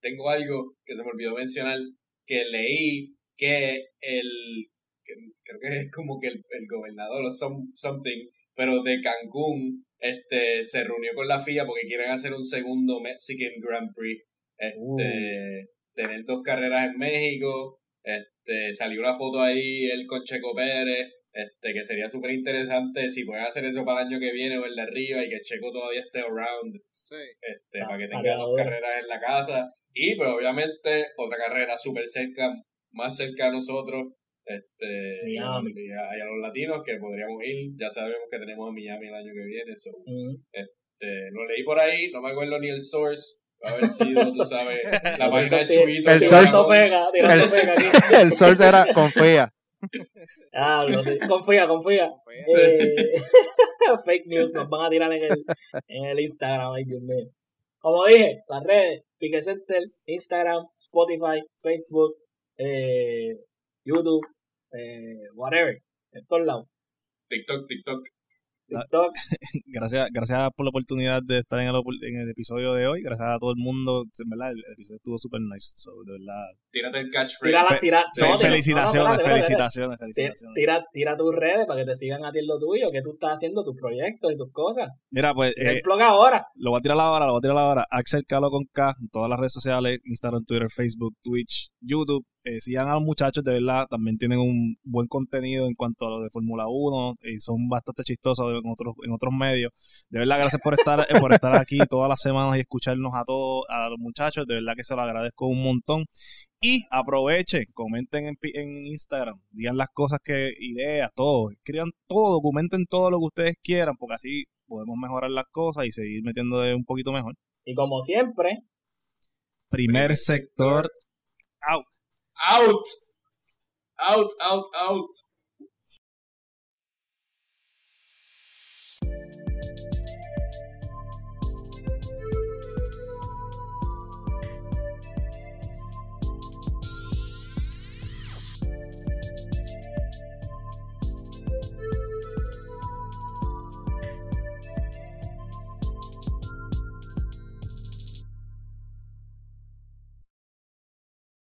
Tengo algo que se me olvidó mencionar, que leí que el, creo que es como que el, el gobernador o something, pero de Cancún, este, se reunió con la FIA porque quieren hacer un segundo Mexican Grand Prix, este, uh. tener dos carreras en México, este, salió una foto ahí él con Checo Pérez, este, que sería súper interesante si pueden hacer eso para el año que viene o el de arriba y que Checo todavía esté around, este, para que tenga dos carreras en la casa. Y pues obviamente otra carrera súper cerca, más cerca de nosotros, este, Miami. Y a, los latinos que podríamos ir, ya sabemos que tenemos a Miami el año que viene, este, lo leí por ahí, no me acuerdo ni el source, a ver si tú sabes, la página de Chubito. El source, el, el source era confía. Ah, confía, confía. Eh, fake news nos van a tirar en el, en el Instagram, ay Dios mío. Como dije, las redes, Pique Center, Instagram, Spotify, Facebook, eh, YouTube, eh, whatever, en todos lados. TikTok, TikTok. gracias, gracias por la oportunidad de estar en el, en el episodio de hoy. Gracias a todo el mundo. En verdad, el, episodio estuvo súper nice. de verdad. Tírate el catchphrase. Tira, tira, felicitaciones, felicitaciones, felicitaciones. Tira, tira tus redes para que te sigan a ti lo tuyo, que tú estás haciendo tus proyectos y tus cosas. Mira, pues. Eh, blog ahora. Lo voy a tirar ahora, lo voy a tirar ahora. Axel Calo con K, en todas las redes sociales: Instagram, Twitter, Facebook, Twitch, YouTube. Eh, sigan a los muchachos, de verdad, también tienen un buen contenido en cuanto a lo de Fórmula 1 y son bastante chistosos en otros, en otros medios. De verdad, gracias por estar, eh, por estar aquí todas las semanas y escucharnos a todos, a los muchachos, de verdad que se lo agradezco un montón. Y aprovechen, comenten en, en Instagram, digan las cosas que, ideas, todo, escriban todo, documenten todo lo que ustedes quieran, porque así podemos mejorar las cosas y seguir metiendo de un poquito mejor. Y como siempre, primer, sector, out. Out. Out, out, out.